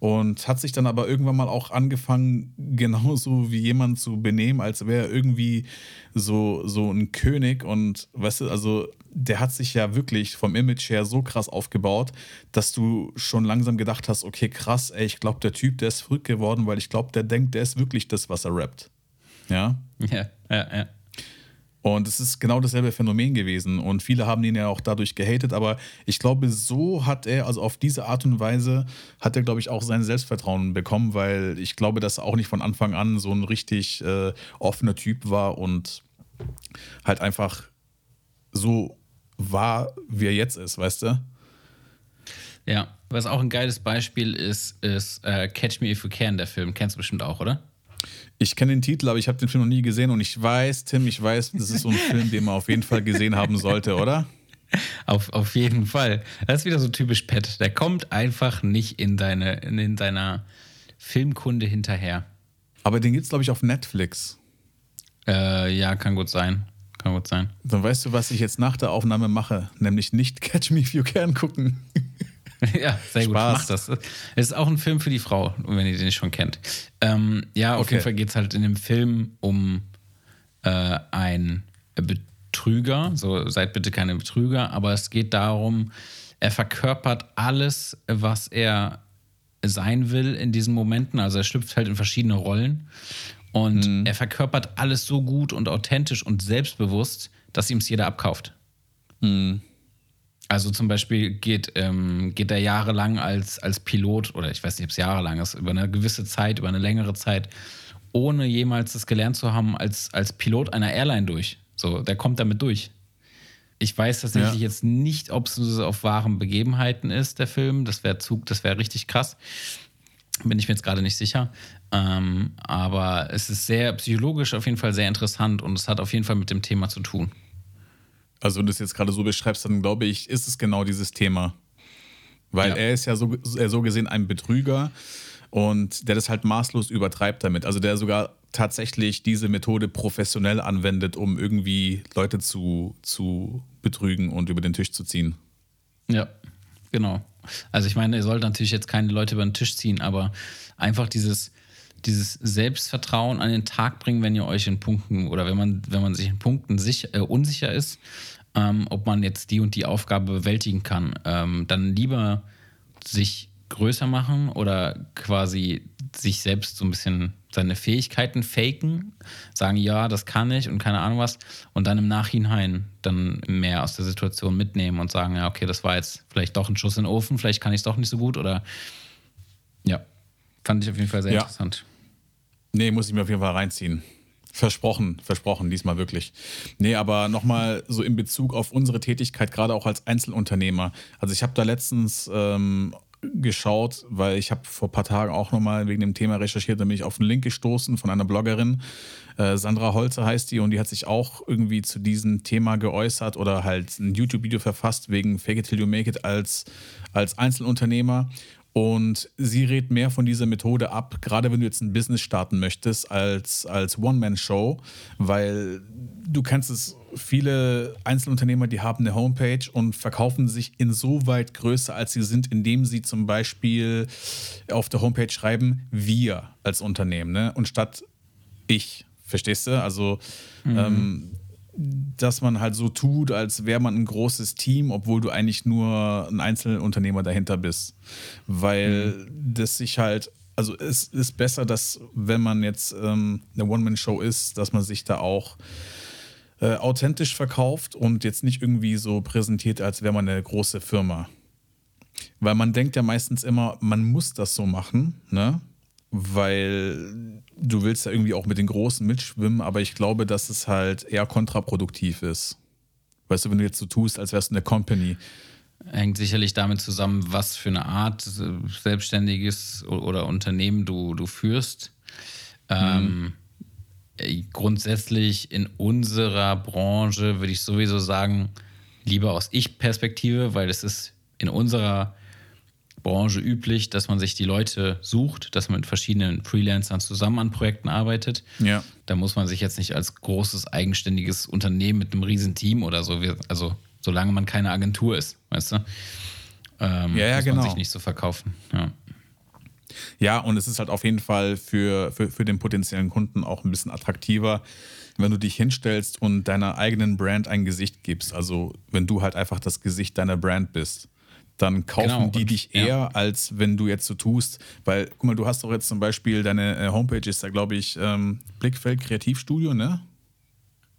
und hat sich dann aber irgendwann mal auch angefangen, genauso wie jemand zu benehmen, als wäre er irgendwie so, so ein König und weißt du, also der hat sich ja wirklich vom Image her so krass aufgebaut, dass du schon langsam gedacht hast, okay, krass, ey, ich glaube, der Typ, der ist verrückt geworden, weil ich glaube, der denkt, der ist wirklich das, was er rappt. Ja, Ja, ja, ja. Und es ist genau dasselbe Phänomen gewesen. Und viele haben ihn ja auch dadurch gehatet. Aber ich glaube, so hat er, also auf diese Art und Weise, hat er, glaube ich, auch sein Selbstvertrauen bekommen, weil ich glaube, dass er auch nicht von Anfang an so ein richtig äh, offener Typ war und halt einfach so war, wie er jetzt ist, weißt du? Ja, was auch ein geiles Beispiel ist, ist äh, Catch Me If You Can, der Film. Kennst du bestimmt auch, oder? Ich kenne den Titel, aber ich habe den Film noch nie gesehen und ich weiß, Tim, ich weiß, das ist so ein Film, den man auf jeden Fall gesehen haben sollte, oder? Auf, auf jeden Fall. Das ist wieder so typisch Pet. Der kommt einfach nicht in, deine, in, in seiner Filmkunde hinterher. Aber den gibt es, glaube ich, auf Netflix. Äh, ja, kann gut sein. Kann gut sein. Dann weißt du, was ich jetzt nach der Aufnahme mache, nämlich nicht Catch Me If You Can gucken. ja, sehr gut. Spaß. Mach das. Es ist auch ein Film für die Frau, wenn ihr den nicht schon kennt. Ähm, ja, auf Okay. jeden Fall geht es halt in dem Film um äh, einen Betrüger. So, seid bitte keine Betrüger, aber es geht darum, er verkörpert alles, was er sein will in diesen Momenten. Also er schlüpft halt in verschiedene Rollen und er verkörpert alles so gut und authentisch und selbstbewusst, dass ihm es jeder abkauft. Also zum Beispiel geht, ähm, geht er jahrelang als, als Pilot, oder ich weiß nicht, ob es jahrelang ist, über eine gewisse Zeit, über eine längere Zeit, ohne jemals das gelernt zu haben, als, als Pilot einer Airline durch. So, der kommt damit durch. Ich weiß tatsächlich Ja. jetzt nicht, ob es auf wahren Begebenheiten ist, der Film. Das wäre Zug, das wäre richtig krass. Bin ich mir jetzt gerade nicht sicher. Ähm, aber es ist sehr psychologisch auf jeden Fall sehr interessant und es hat auf jeden Fall mit dem Thema zu tun. Also, wenn du es jetzt gerade so beschreibst, dann glaube ich, ist es genau dieses Thema. Weil Ja. er ist ja so, so gesehen ein Betrüger und der das halt maßlos übertreibt damit. Also, der sogar tatsächlich diese Methode professionell anwendet, um irgendwie Leute zu, zu betrügen und über den Tisch zu ziehen. Ja, genau. Also ich meine, ihr sollt natürlich jetzt keine Leute über den Tisch ziehen, aber einfach dieses, dieses Selbstvertrauen an den Tag bringen, wenn ihr euch in Punkten oder wenn man, wenn man sich in Punkten sich, äh, unsicher ist, ähm, ob man jetzt die und die Aufgabe bewältigen kann, ähm, dann lieber sich größer machen oder quasi sich selbst so ein bisschen seine Fähigkeiten faken, sagen, ja, das kann ich und keine Ahnung was, und dann im Nachhinein dann mehr aus der Situation mitnehmen und sagen, ja, okay, das war jetzt vielleicht doch ein Schuss in den Ofen, vielleicht kann ich es doch nicht so gut oder ja, fand ich auf jeden Fall sehr ja. interessant. Nee, muss ich mir auf jeden Fall reinziehen. Versprochen, versprochen, diesmal wirklich. Nee, aber nochmal so in Bezug auf unsere Tätigkeit, gerade auch als Einzelunternehmer. Also ich habe da letztens ähm, geschaut, weil ich habe vor ein paar Tagen auch nochmal wegen dem Thema recherchiert, da bin ich auf einen Link gestoßen von einer Bloggerin, äh, Sandra Holzer heißt die, und die hat sich auch irgendwie zu diesem Thema geäußert oder halt ein YouTube-Video verfasst wegen Fake It Till You Make It als, als Einzelunternehmer. Und sie rät mehr von dieser Methode ab, gerade wenn du jetzt ein Business starten möchtest, als, als One-Man-Show, weil du kennst es, viele Einzelunternehmer, die haben eine Homepage und verkaufen sich insoweit größer, als sie sind, indem sie zum Beispiel auf der Homepage schreiben, wir als Unternehmen, ne? Und statt ich, verstehst du? Also mhm. ähm, dass man halt so tut, als wäre man ein großes Team, obwohl du eigentlich nur ein Einzelunternehmer dahinter bist. Weil mhm. das sich halt, also es ist besser, dass wenn man jetzt ähm, eine One-Man-Show ist, dass man sich da auch äh, authentisch verkauft und jetzt nicht irgendwie so präsentiert, als wäre man eine große Firma. Weil man denkt ja meistens immer, man muss das so machen, ne? Weil du willst ja irgendwie auch mit den Großen mitschwimmen, aber ich glaube, dass es halt eher kontraproduktiv ist. Weißt du, wenn du jetzt so tust, als wärst du eine Company. Hängt sicherlich damit zusammen, was für eine Art äh, selbstständiges oder Unternehmen du, du führst. Ähm, mhm. grundsätzlich in unserer Branche würde ich sowieso sagen, lieber aus Ich-Perspektive, weil es ist in unserer Branche üblich, dass man sich die Leute sucht, dass man mit verschiedenen Freelancern zusammen an Projekten arbeitet. Ja. Da muss man sich jetzt nicht als großes eigenständiges Unternehmen mit einem riesen Team oder so, also solange man keine Agentur ist, weißt du, ähm, ja, ja, muss genau. man sich nicht so verkaufen. Ja. Ja, und es ist halt auf jeden Fall für, für, für den potenziellen Kunden auch ein bisschen attraktiver, wenn du dich hinstellst und deiner eigenen Brand ein Gesicht gibst. Also wenn du halt einfach das Gesicht deiner Brand bist dann kaufen genau, die dich eher, ja. als wenn du jetzt so tust. Weil, guck mal, du hast doch jetzt zum Beispiel, deine äh, Homepage ist da, glaube ich, ähm, Blickfeld Kreativstudio, ne?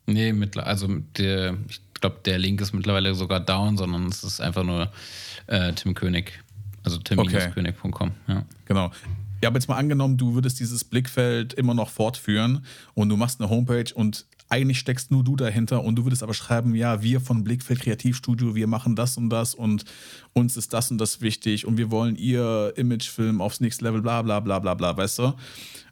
Nee, also der, ich glaube, der Link ist mittlerweile sogar down, sondern es ist einfach nur äh, Tim König. Also tim-könig.com, ja. Genau. Ja, aber jetzt mal angenommen, du würdest dieses Blickfeld immer noch fortführen und du machst eine Homepage und eigentlich steckst nur du dahinter und du würdest aber schreiben, ja, wir von Blickfeld Kreativstudio, wir machen das und das und uns ist das und das wichtig und wir wollen ihr Imagefilm aufs nächste Level, bla bla bla bla bla, weißt du?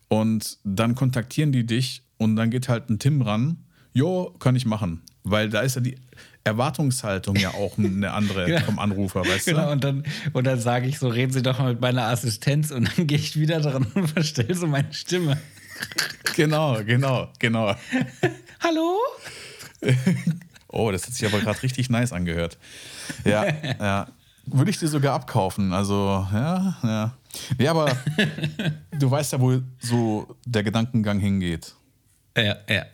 Und dann kontaktieren die dich und dann geht halt ein Tim ran, jo, kann ich machen. Weil da ist ja die Erwartungshaltung ja auch eine andere genau. vom Anrufer, weißt du? Genau, und dann, und dann sage ich so, reden Sie doch mal mit meiner Assistenz und dann gehe ich wieder dran und verstelle so meine Stimme. Genau, genau, genau. Hallo? oh, das hat sich aber gerade richtig nice angehört. Ja, ja. Würde ich dir sogar abkaufen. Also, ja, ja. Nee, aber du weißt ja, wo so der Gedankengang hingeht. Ja, ja.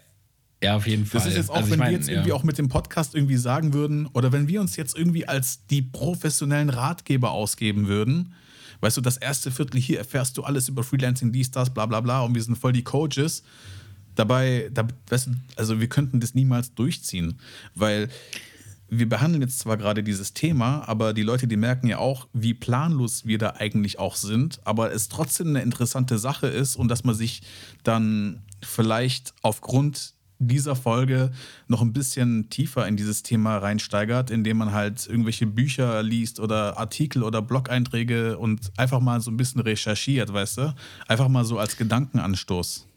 Ja, auf jeden Fall. Das ist jetzt auch, also wenn mein, wir jetzt ja. irgendwie auch mit dem Podcast irgendwie sagen würden, oder wenn wir uns jetzt irgendwie als die professionellen Ratgeber ausgeben würden, Weißt du, das erste Viertel hier erfährst du alles über Freelancing, dies, das, bla bla bla und wir sind voll die Coaches. Dabei, da, weißt du, also wir könnten das niemals durchziehen, weil wir behandeln jetzt zwar gerade dieses Thema, aber die Leute, die merken ja auch, wie planlos wir da eigentlich auch sind, aber es trotzdem eine interessante Sache ist und dass man sich dann vielleicht aufgrund dieser Folge noch ein bisschen tiefer in dieses Thema reinsteigert, indem man halt irgendwelche Bücher liest oder Artikel oder Blog-Einträge und einfach mal so ein bisschen recherchiert, weißt du? Einfach mal so als Gedankenanstoß.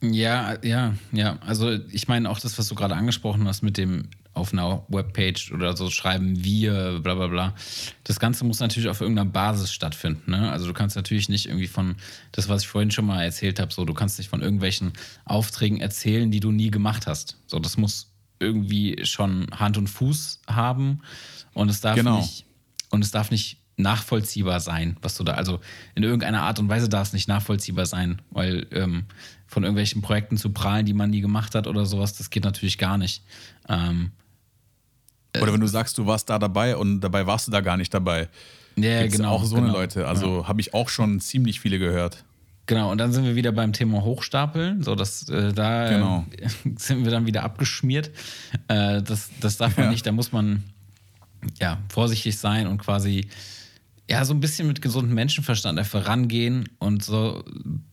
Ja, ja, ja. Also ich meine auch das, was du gerade angesprochen hast mit dem auf einer Webpage oder so schreiben wir, bla bla bla. Das Ganze muss natürlich auf irgendeiner Basis stattfinden. Ne? Also du kannst natürlich nicht irgendwie von, das, was ich vorhin schon mal erzählt habe, so, du kannst nicht von irgendwelchen Aufträgen erzählen, die du nie gemacht hast. So, das muss irgendwie schon Hand und Fuß haben und es darf Genau. nicht und es darf nicht nachvollziehbar sein, was du da, also in irgendeiner Art und Weise darf es nicht nachvollziehbar sein, weil ähm, von irgendwelchen Projekten zu prahlen, die man nie gemacht hat oder sowas, das geht natürlich gar nicht. Ähm, Oder wenn du sagst, du warst da dabei und dabei warst du da gar nicht dabei. ja, Gibt's genau. auch so genau, eine Leute. Also habe ich auch schon ziemlich viele gehört. Genau, und dann sind wir wieder beim Thema Hochstapeln. So, das, äh, da äh, Genau. sind wir dann wieder abgeschmiert. Äh, das, das darf man Ja. nicht, da muss man ja vorsichtig sein und quasi ja so ein bisschen mit gesundem Menschenverstand einfach rangehen und so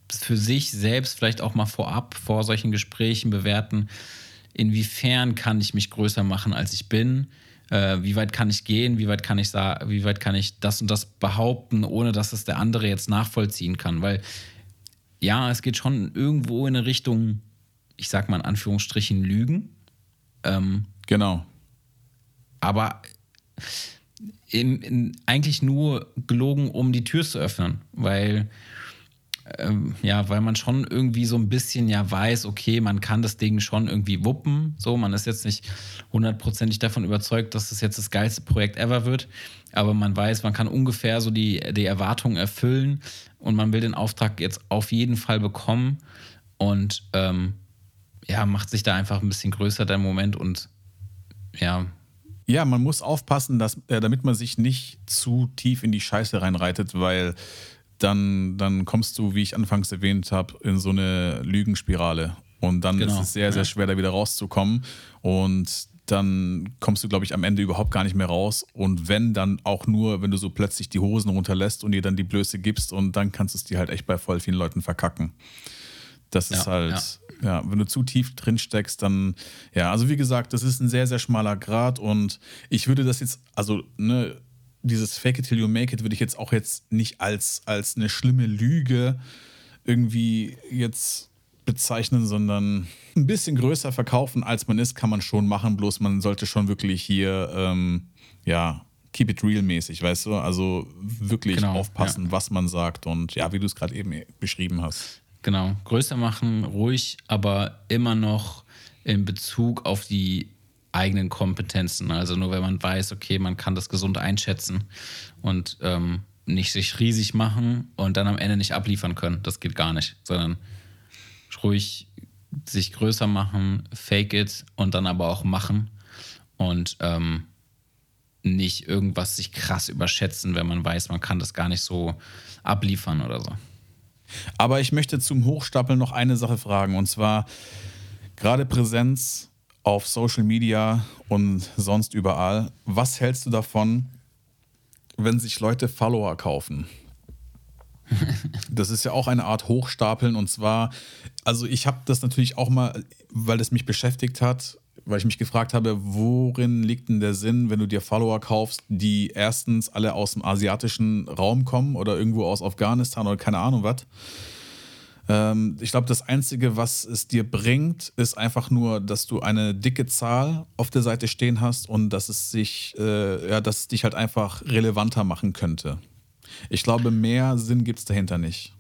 für sich selbst vielleicht auch mal vorab vor solchen Gesprächen bewerten, inwiefern kann ich mich größer machen, als ich bin. Äh, wie weit kann ich gehen? Wie weit kann ich? Wie weit kann ich das und das behaupten, ohne dass es der andere jetzt nachvollziehen kann? Weil ja, es geht schon irgendwo in eine Richtung, ich sag mal in Anführungsstrichen, Lügen. Ähm, Genau. aber in, in, eigentlich nur gelogen, um die Tür zu öffnen, weil ähm, ja, weil man schon irgendwie so ein bisschen ja weiß, okay, man kann das Ding schon irgendwie wuppen, so, man ist jetzt nicht hundertprozentig davon überzeugt, dass das jetzt das geilste Projekt ever wird, aber man weiß, man kann ungefähr so die, die Erwartungen erfüllen und man will den Auftrag jetzt auf jeden Fall bekommen. Und ähm, ja, macht sich da einfach ein bisschen größer der Moment und ja, Ja, man muss aufpassen, dass, äh, damit man sich nicht zu tief in die Scheiße reinreitet, weil dann, dann kommst du, wie ich anfangs erwähnt habe, in so eine Lügenspirale. Und dann Genau, ist es sehr, sehr ja. schwer, da wieder rauszukommen. Und dann kommst du, glaube ich, am Ende überhaupt gar nicht mehr raus. Und wenn, dann auch nur, wenn du so plötzlich die Hosen runterlässt und dir dann die Blöße gibst und dann kannst du es dir halt echt bei voll vielen Leuten verkacken. Das ist Ja, halt, ja. wenn du zu tief drin steckst, dann, ja, also wie gesagt, das ist ein sehr, sehr schmaler Grad und ich würde das jetzt, also, ne, dieses Fake it till you make it würde ich jetzt auch jetzt nicht als, als eine schlimme Lüge irgendwie jetzt bezeichnen, sondern ein bisschen größer verkaufen, als man ist, kann man schon machen, bloß man sollte schon wirklich hier, ähm, ja, keep it real mäßig, weißt du? Also wirklich Genau, aufpassen, was man sagt und ja, wie du es gerade eben beschrieben hast. Genau, größer machen, ruhig, aber immer noch in Bezug auf die eigenen Kompetenzen. Also nur wenn man weiß, okay, man kann das gesund einschätzen und ähm, nicht sich riesig machen und dann am Ende nicht abliefern können. Das geht gar nicht, sondern ruhig sich größer machen, fake it und dann aber auch machen und ähm, nicht irgendwas sich krass überschätzen, wenn man weiß, man kann das gar nicht so abliefern oder so. Aber ich möchte zum Hochstapeln noch eine Sache fragen und zwar gerade Präsenz auf Social Media und sonst überall. Was hältst du davon, wenn sich Leute Follower kaufen? Das ist ja auch eine Art Hochstapeln und zwar, also ich habe das natürlich auch mal, weil es mich beschäftigt hat, weil ich mich gefragt habe, worin liegt denn der Sinn, wenn du dir Follower kaufst, die erstens alle aus dem asiatischen Raum kommen oder irgendwo aus Afghanistan oder keine Ahnung was. Ähm, ich glaube, das Einzige, was es dir bringt, ist einfach nur, dass du eine dicke Zahl auf der Seite stehen hast und dass es sich, äh, ja, dass es dich halt einfach relevanter machen könnte. Ich glaube, mehr Sinn gibt es dahinter nicht.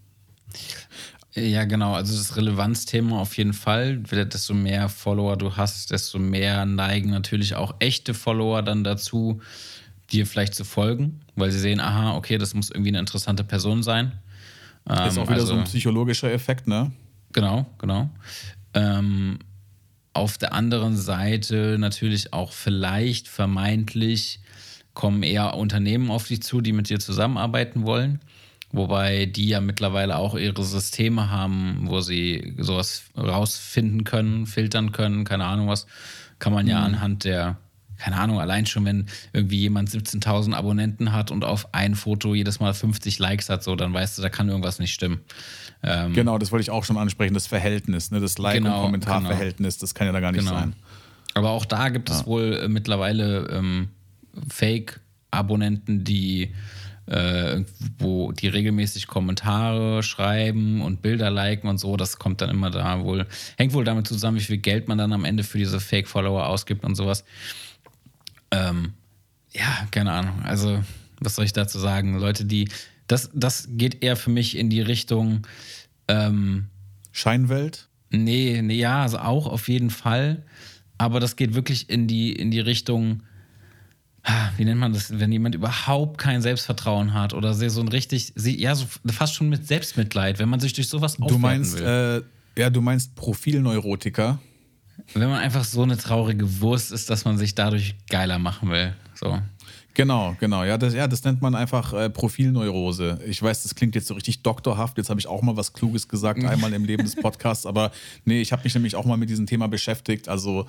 Ja, genau. Also das Relevanzthema auf jeden Fall. Desto mehr Follower du hast, desto mehr neigen natürlich auch echte Follower dann dazu, dir vielleicht zu folgen, weil sie sehen, aha, okay, das muss irgendwie eine interessante Person sein. Ist Ähm, auch wieder so ein also- psychologischer Effekt, ne? Genau, genau. Ähm, auf der anderen Seite natürlich auch vielleicht vermeintlich kommen eher Unternehmen auf dich zu, die mit dir zusammenarbeiten wollen. Wobei die ja mittlerweile auch ihre Systeme haben, wo sie sowas rausfinden können, filtern können, keine Ahnung was. Kann man ja anhand der, keine Ahnung, allein schon, wenn irgendwie jemand 17.000 Abonnenten hat und auf ein Foto jedes Mal 50 Likes hat, so, dann weißt du, da kann irgendwas nicht stimmen. Ähm, Genau, das wollte ich auch schon ansprechen, das Verhältnis, ne? das Like- Genau, und Kommentarverhältnis, das kann ja da gar nicht Genau. sein. Aber auch da gibt es wohl äh, mittlerweile ähm, Fake-Abonnenten, die, äh, wo die regelmäßig Kommentare schreiben und Bilder liken und so. Das kommt dann immer da wohl, hängt wohl damit zusammen, wie viel Geld man dann am Ende für diese Fake-Follower ausgibt und sowas. Ähm, ja, keine Ahnung. Also, was soll ich dazu sagen? Leute, die, das, das geht eher für mich in die Richtung, ähm, Scheinwelt? Nee, nee, ja, also auch auf jeden Fall. aber das geht wirklich in die, in die Richtung, ah, wie nennt man das, wenn jemand überhaupt kein Selbstvertrauen hat oder so ein richtig, ja, so fast schon mit Selbstmitleid, wenn man sich durch sowas Du meinst, will. Äh, ja, du meinst Profilneurotiker. Wenn man einfach so eine traurige Wurst ist, dass man sich dadurch geiler machen will. So. Genau, genau. Ja, das, ja, das nennt man einfach äh, Profilneurose. Ich weiß, das klingt jetzt so richtig doktorhaft. Jetzt habe ich auch mal was Kluges gesagt, einmal im Leben des Podcasts. Aber nee, ich habe mich nämlich auch mal mit diesem Thema beschäftigt. Also,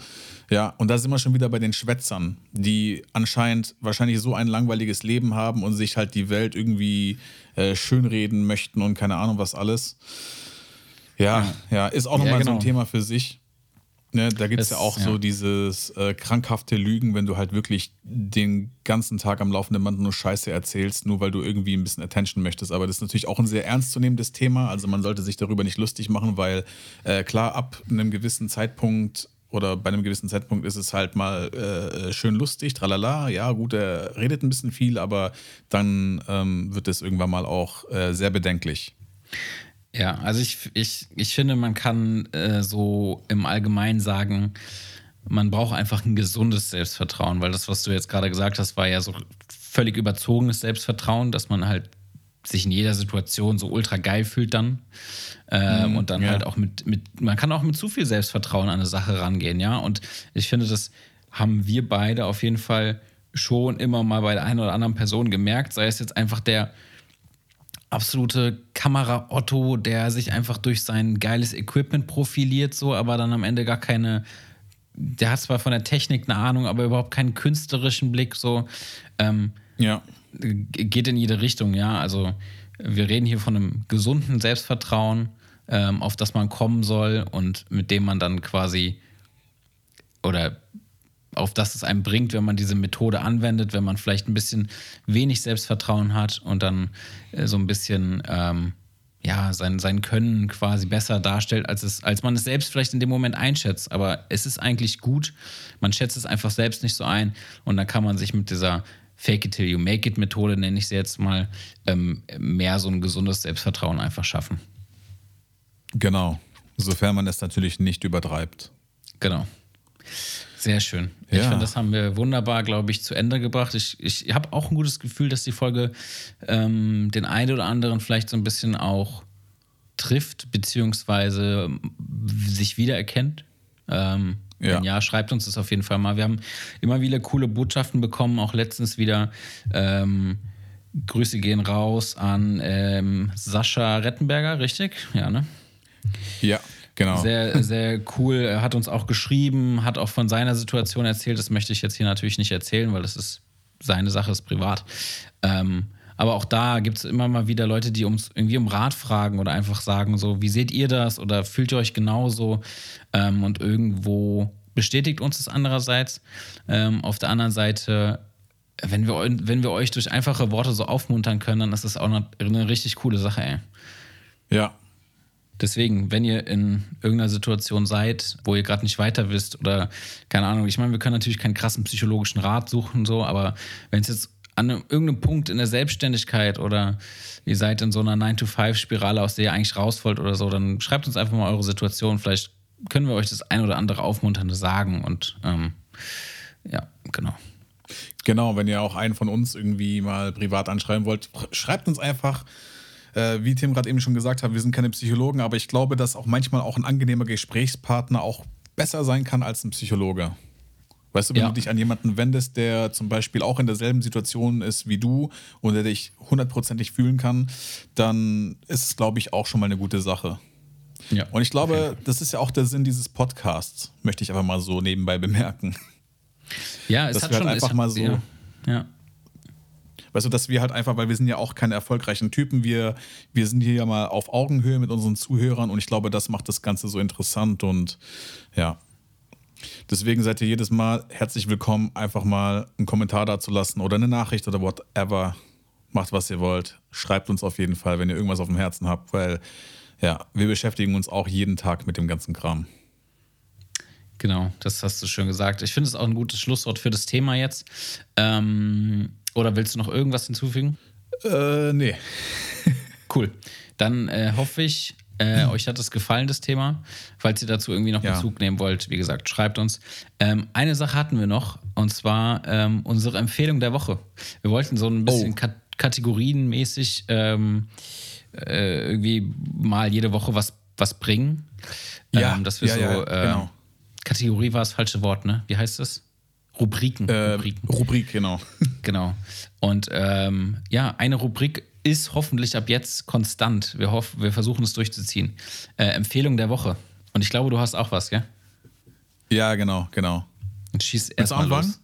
ja, und da sind wir schon wieder bei den Schwätzern, die anscheinend wahrscheinlich so ein langweiliges Leben haben und sich halt die Welt irgendwie äh, schönreden möchten und keine Ahnung was alles. Ja, ja, ist auch nochmal ja, genau. so ein genau. Thema für sich. Ne, da gibt es ja auch ja. so dieses äh, krankhafte Lügen, wenn du halt wirklich den ganzen Tag am laufenden Band nur Scheiße erzählst, nur weil du irgendwie ein bisschen Attention möchtest. Aber das ist natürlich auch ein sehr ernstzunehmendes Thema. Also man sollte sich darüber nicht lustig machen, weil äh, klar, ab einem gewissen Zeitpunkt oder bei einem gewissen Zeitpunkt ist es halt mal äh, schön lustig, tralala, ja gut, er redet ein bisschen viel, aber dann ähm, wird es irgendwann mal auch äh, sehr bedenklich. Ja, also ich, ich, ich finde, man kann äh, so im Allgemeinen sagen, man braucht einfach ein gesundes Selbstvertrauen, weil das, was du jetzt gerade gesagt hast, war ja so völlig überzogenes Selbstvertrauen, dass man halt sich in jeder Situation so ultra geil fühlt dann. Ähm, mm, und dann ja. halt auch mit, mit, man kann auch mit zu viel Selbstvertrauen an eine Sache rangehen, ja. Und ich finde, das haben wir beide auf jeden Fall schon immer mal bei der einen oder anderen Person gemerkt, sei es jetzt einfach der absolute Kamera-Otto, der sich einfach durch sein geiles Equipment profiliert, so, aber dann am Ende gar keine. Der hat zwar von der Technik eine Ahnung, aber überhaupt keinen künstlerischen Blick, so. Ähm, ja. Geht in jede Richtung, ja. Also, wir reden hier von einem gesunden Selbstvertrauen, ähm, auf das man kommen soll und mit dem man dann quasi oder auf das es einem bringt, wenn man diese Methode anwendet, wenn man vielleicht ein bisschen wenig Selbstvertrauen hat und dann äh, so ein bisschen ähm, ja, sein, sein Können quasi besser darstellt, als, es, als man es selbst vielleicht in dem Moment einschätzt. Aber es ist eigentlich gut, man schätzt es einfach selbst nicht so ein und dann kann man sich mit dieser Fake it till you make it Methode, nenne ich sie jetzt mal, ähm, mehr so ein gesundes Selbstvertrauen einfach schaffen. Genau, sofern man es natürlich nicht übertreibt. Genau. Sehr schön. Ja. Ich finde, das haben wir wunderbar, glaube ich, zu Ende gebracht. Ich, ich habe auch ein gutes Gefühl, dass die Folge ähm, den einen oder anderen vielleicht so ein bisschen auch trifft, beziehungsweise sich wiedererkennt. Ähm, ja. Wenn ja, schreibt uns das auf jeden Fall mal. Wir haben immer wieder coole Botschaften bekommen, auch letztens wieder. Ähm, Grüße gehen raus an ähm, Sascha Rettenberger, richtig? Ja, ne? Ja, Genau. Sehr, sehr cool. Er hat uns auch geschrieben, hat auch von seiner Situation erzählt. Das möchte ich jetzt hier natürlich nicht erzählen, weil das ist seine Sache, ist privat. Ähm, aber auch da gibt es immer mal wieder Leute, die uns irgendwie um Rat fragen oder einfach sagen, so, wie seht ihr das oder fühlt ihr euch genauso? Ähm, und irgendwo bestätigt uns das andererseits. Ähm, auf der anderen Seite, wenn wir, wenn wir euch durch einfache Worte so aufmuntern können, dann ist das auch eine, eine richtig coole Sache, ey. Ja, Deswegen, wenn ihr in irgendeiner Situation seid, wo ihr gerade nicht weiter wisst oder keine Ahnung, ich meine, wir können natürlich keinen krassen psychologischen Rat suchen, so, aber wenn es jetzt an einem, irgendeinem Punkt in der Selbstständigkeit oder ihr seid in so einer 9-to-5-Spirale, aus der ihr eigentlich raus wollt oder so, dann schreibt uns einfach mal eure Situation. Vielleicht können wir euch das ein oder andere Aufmunternde sagen und ähm, ja, genau. Genau, wenn ihr auch einen von uns irgendwie mal privat anschreiben wollt, schreibt uns einfach äh, wie Tim gerade eben schon gesagt hat, wir sind keine Psychologen, aber ich glaube, dass auch manchmal auch ein angenehmer Gesprächspartner auch besser sein kann als ein Psychologe. Weißt du, wenn ja. du dich an jemanden wendest, der zum Beispiel auch in derselben Situation ist wie du und der dich hundertprozentig fühlen kann, dann ist es, glaube ich, auch schon mal eine gute Sache. Ja. Und ich glaube, okay. das ist ja auch der Sinn dieses Podcasts, möchte ich einfach mal so nebenbei bemerken. Ja, es Dass hat wir halt schon, einfach mal so. Ja. ja. Weißt du, dass wir halt einfach, weil wir sind ja auch keine erfolgreichen Typen, wir, wir sind hier ja mal auf Augenhöhe mit unseren Zuhörern und ich glaube, das macht das Ganze so interessant und ja. Deswegen seid ihr jedes Mal herzlich willkommen, einfach mal einen Kommentar da zu lassen oder eine Nachricht oder whatever. Macht, was ihr wollt. Schreibt uns auf jeden Fall, wenn ihr irgendwas auf dem Herzen habt, weil ja, wir beschäftigen uns auch jeden Tag mit dem ganzen Kram. Genau, das hast du schön gesagt. Ich finde es auch ein gutes Schlusswort für das Thema jetzt. Ähm, oder willst du noch irgendwas hinzufügen? Äh, nee. cool. Dann äh, hoffe ich, Äh, euch hat es gefallen, das Thema. Falls ihr dazu irgendwie noch Ja. Bezug nehmen wollt, wie gesagt, schreibt uns. Ähm, eine Sache hatten wir noch, und zwar ähm, unsere Empfehlung der Woche. Wir wollten so ein bisschen Oh. kat kategorienmäßig ähm, äh, irgendwie mal jede Woche was, was bringen. Ja, ähm, dass wir ja, so. ja, äh, genau. Kategorie war das falsche Wort, ne? Wie heißt das? Rubriken. Äh, Rubriken. Rubrik, genau. Genau. Und ähm, ja, eine Rubrik ist hoffentlich ab jetzt konstant. Wir, hoffen, wir versuchen es durchzuziehen. Äh, Empfehlung der Woche. Und ich glaube, du hast auch was, gell? Ja, genau, genau. Und schieß erstmal los.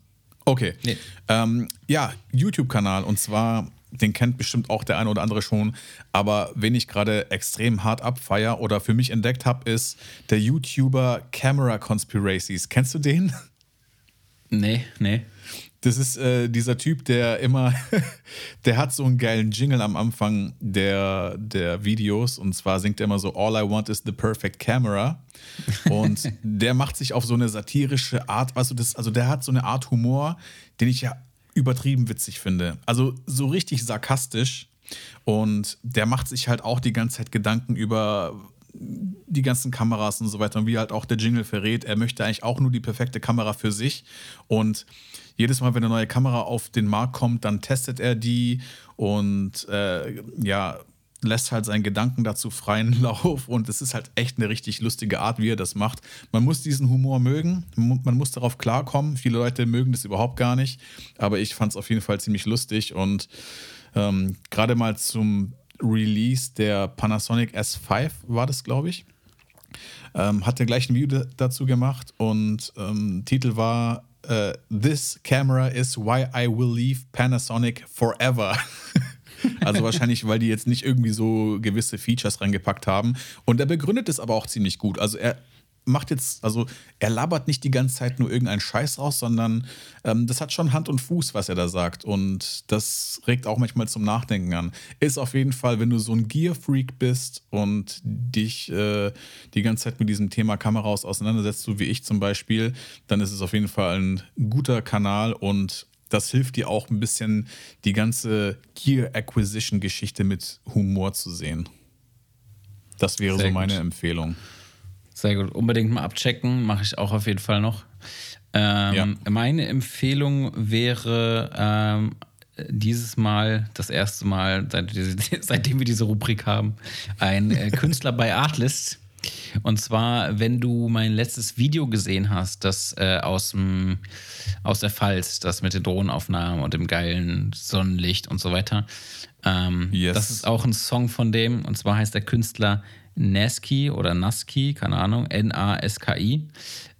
Okay. Nee. Ähm, ja, YouTube-Kanal und zwar, den kennt bestimmt auch der eine oder andere schon, aber wen ich gerade extrem hart abfeier oder für mich entdeckt habe, ist der YouTuber Camera Conspiracies. Kennst du den? Nee, nee. Das ist äh, dieser Typ, der immer, der hat so einen geilen Jingle am Anfang der, der Videos und zwar singt er immer so All I want is the perfect camera und der macht sich auf so eine satirische Art, weißt du, das, also der hat so eine Art Humor, den ich ja übertrieben witzig finde. Also so richtig sarkastisch und der macht sich halt auch die ganze Zeit Gedanken über die ganzen Kameras und so weiter und wie halt auch der Jingle verrät, er möchte eigentlich auch nur die perfekte Kamera für sich und jedes Mal, wenn eine neue Kamera auf den Markt kommt, dann testet er die und äh, ja, lässt halt seinen Gedanken dazu freien Lauf und es ist halt echt eine richtig lustige Art, wie er das macht. Man muss diesen Humor mögen, man muss darauf klarkommen. Viele Leute mögen das überhaupt gar nicht, aber ich fand es auf jeden Fall ziemlich lustig und ähm, gerade mal zum Release der Panasonic S5 war das, glaube ich. Ähm, hat der gleich ein Video da- dazu gemacht und ähm, Titel war äh, This camera is why I will leave Panasonic forever. also wahrscheinlich, weil die jetzt nicht irgendwie so gewisse Features reingepackt haben. Und er begründet es aber auch ziemlich gut. Also er macht jetzt, also er labert nicht die ganze Zeit nur irgendeinen Scheiß raus, sondern ähm, das hat schon Hand und Fuß, was er da sagt. Und das regt auch manchmal zum Nachdenken an. Ist auf jeden Fall, wenn du so ein Gear-Freak bist und dich äh, die ganze Zeit mit diesem Thema Kameras auseinandersetzt, so wie ich zum Beispiel, dann ist es auf jeden Fall ein guter Kanal und das hilft dir auch ein bisschen, die ganze Gear-Acquisition-Geschichte mit Humor zu sehen. Das wäre Sehr so meine gut. Empfehlung. Sehr gut. Unbedingt mal abchecken. Mache ich auch auf jeden Fall noch. Ähm, Meine Empfehlung wäre ähm, dieses Mal, das erste Mal, seit, seitdem wir diese Rubrik haben, ein äh, Künstler bei Artlist. Und zwar, wenn du mein letztes Video gesehen hast, das äh, aus, dem, aus der Pfalz, das mit den Drohnenaufnahmen und dem geilen Sonnenlicht und so weiter. Ähm, Yes. Das ist auch ein Song von dem. Und zwar heißt der Künstler Naski oder Naski, keine Ahnung, N-A-S-K-I.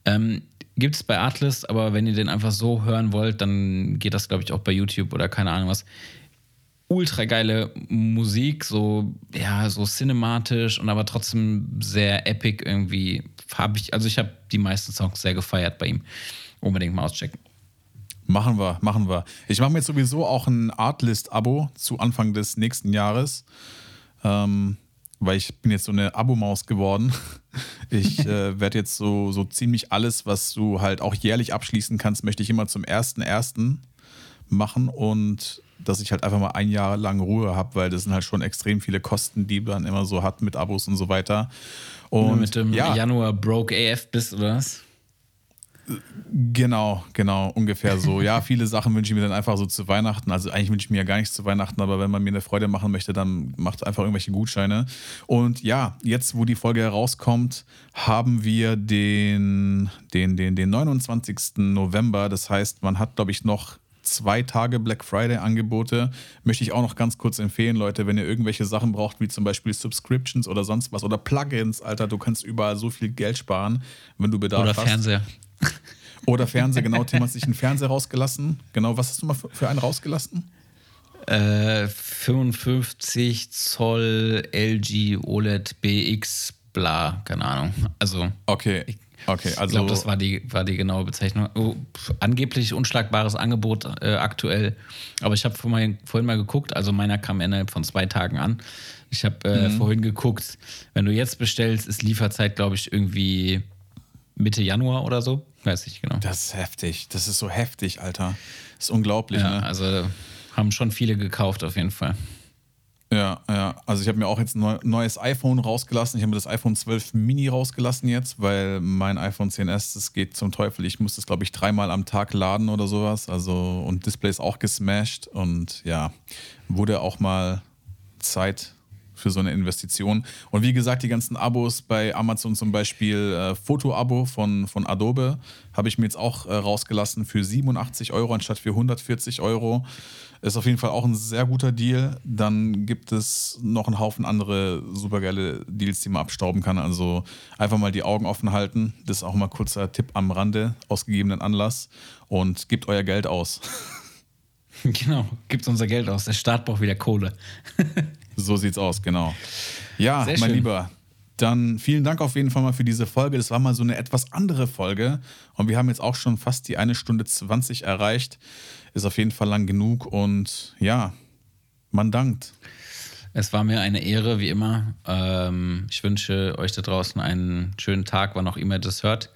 Ähm, Gibt es bei Artlist, aber wenn ihr den einfach so hören wollt, dann geht das, glaube ich, auch bei YouTube oder keine Ahnung was. Ultra geile Musik, so, ja, so cinematisch und aber trotzdem sehr epic irgendwie. Hab ich, also ich habe die meisten Songs sehr gefeiert bei ihm. Unbedingt mal auschecken. Machen wir, machen wir. Ich mache mir jetzt sowieso auch ein Artlist-Abo zu Anfang des nächsten Jahres, ähm, weil ich bin jetzt so eine Abo-Maus geworden. Ich äh, werde jetzt so, so ziemlich alles, was du halt auch jährlich abschließen kannst, möchte ich immer zum 1.1. machen und dass ich halt einfach mal ein Jahr lang Ruhe habe, weil das sind halt schon extrem viele Kosten, die man immer so hat mit Abos und so weiter. Und mit dem ja, Januar broke AF bist, oder was? Genau, genau, ungefähr so. Ja, viele Sachen wünsche ich mir dann einfach so zu Weihnachten. Also eigentlich wünsche ich mir ja gar nichts zu Weihnachten, aber wenn man mir eine Freude machen möchte, dann macht einfach irgendwelche Gutscheine. Und ja, jetzt, wo die Folge herauskommt, haben wir den, den, den, den 29. November. Das heißt, man hat, glaube ich, noch zwei Tage Black Friday Angebote. Möchte ich auch noch ganz kurz empfehlen, Leute, wenn ihr irgendwelche Sachen braucht, wie zum Beispiel Subscriptions oder sonst was oder Plugins, Alter, du kannst überall so viel Geld sparen, wenn du Bedarf Oder hast. Fernseher. Oder Fernseher, genau. Tim hat sich einen Fernseher rausgelassen. Genau, was hast du mal für einen rausgelassen? Äh, 55 Zoll LG OLED BX, bla, keine Ahnung. Also, Okay, okay, ich also. glaube, das war die, war die genaue Bezeichnung. Oh, angeblich unschlagbares Angebot äh, aktuell. Aber ich habe vorhin, vorhin mal geguckt, also meiner kam innerhalb von zwei Tagen an. Ich habe äh, vorhin geguckt, wenn du jetzt bestellst, ist Lieferzeit, glaube ich, irgendwie Mitte Januar oder so. Weiß ich genau. das ist heftig. Das ist so heftig, Alter. Das ist unglaublich, Ja, ne? also haben schon viele gekauft auf jeden Fall. Ja, ja. Also ich habe mir auch jetzt ein neues iPhone rausgelassen. Ich habe mir das iPhone 12 Mini rausgelassen jetzt, weil mein iPhone 10s, das geht zum Teufel. Ich muss das, glaube ich, dreimal am Tag laden oder sowas. Also und Display ist auch gesmashed und ja, wurde auch mal Zeit für so eine Investition. Und wie gesagt, die ganzen Abos bei Amazon zum Beispiel, äh, Foto-Abo von, von Adobe, habe ich mir jetzt auch äh, rausgelassen für 87 Euro anstatt für 140 Euro. Ist auf jeden Fall auch ein sehr guter Deal. Dann gibt es noch einen Haufen andere supergeile Deals, die man abstauben kann. Also einfach mal die Augen offen halten. Das ist auch mal kurzer Tipp am Rande, aus gegebenen Anlass. Und gebt euer Geld aus. Genau, gibt unser Geld aus. Der Staat braucht wieder Kohle. So sieht's aus, genau. Ja, Sehr mein schön. Lieber, dann vielen Dank auf jeden Fall mal für diese Folge. Das war mal so eine etwas andere Folge. Und wir haben jetzt auch schon fast die eine Stunde 20 erreicht. Ist auf jeden Fall lang genug. Und ja, man dankt. Es war mir eine Ehre, wie immer. Ähm, ich wünsche euch da draußen einen schönen Tag, wann auch immer ihr das hört.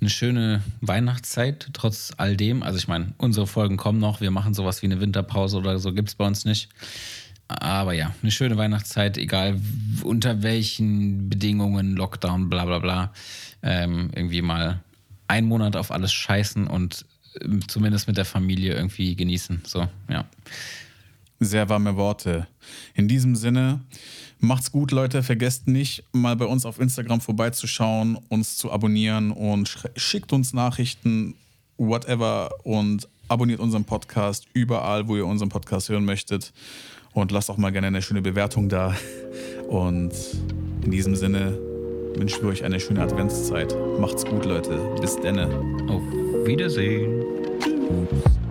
Eine schöne Weihnachtszeit, trotz all dem. Also, ich meine, unsere Folgen kommen noch. Wir machen sowas wie eine Winterpause oder so, gibt es bei uns nicht. Aber ja, eine schöne Weihnachtszeit, egal unter welchen Bedingungen, Lockdown, bla bla bla. Ähm, irgendwie mal einen Monat auf alles scheißen und ähm, zumindest mit der Familie irgendwie genießen. So, ja. Sehr warme Worte. In diesem Sinne, macht's gut, Leute. Vergesst nicht, mal bei uns auf Instagram vorbeizuschauen, uns zu abonnieren und schickt uns Nachrichten, whatever, und abonniert unseren Podcast überall, wo ihr unseren Podcast hören möchtet. Und lasst auch mal gerne eine schöne Bewertung da. Und in diesem Sinne wünschen wir euch eine schöne Adventszeit. Macht's gut, Leute. Bis denne. Auf Wiedersehen. Tschüss.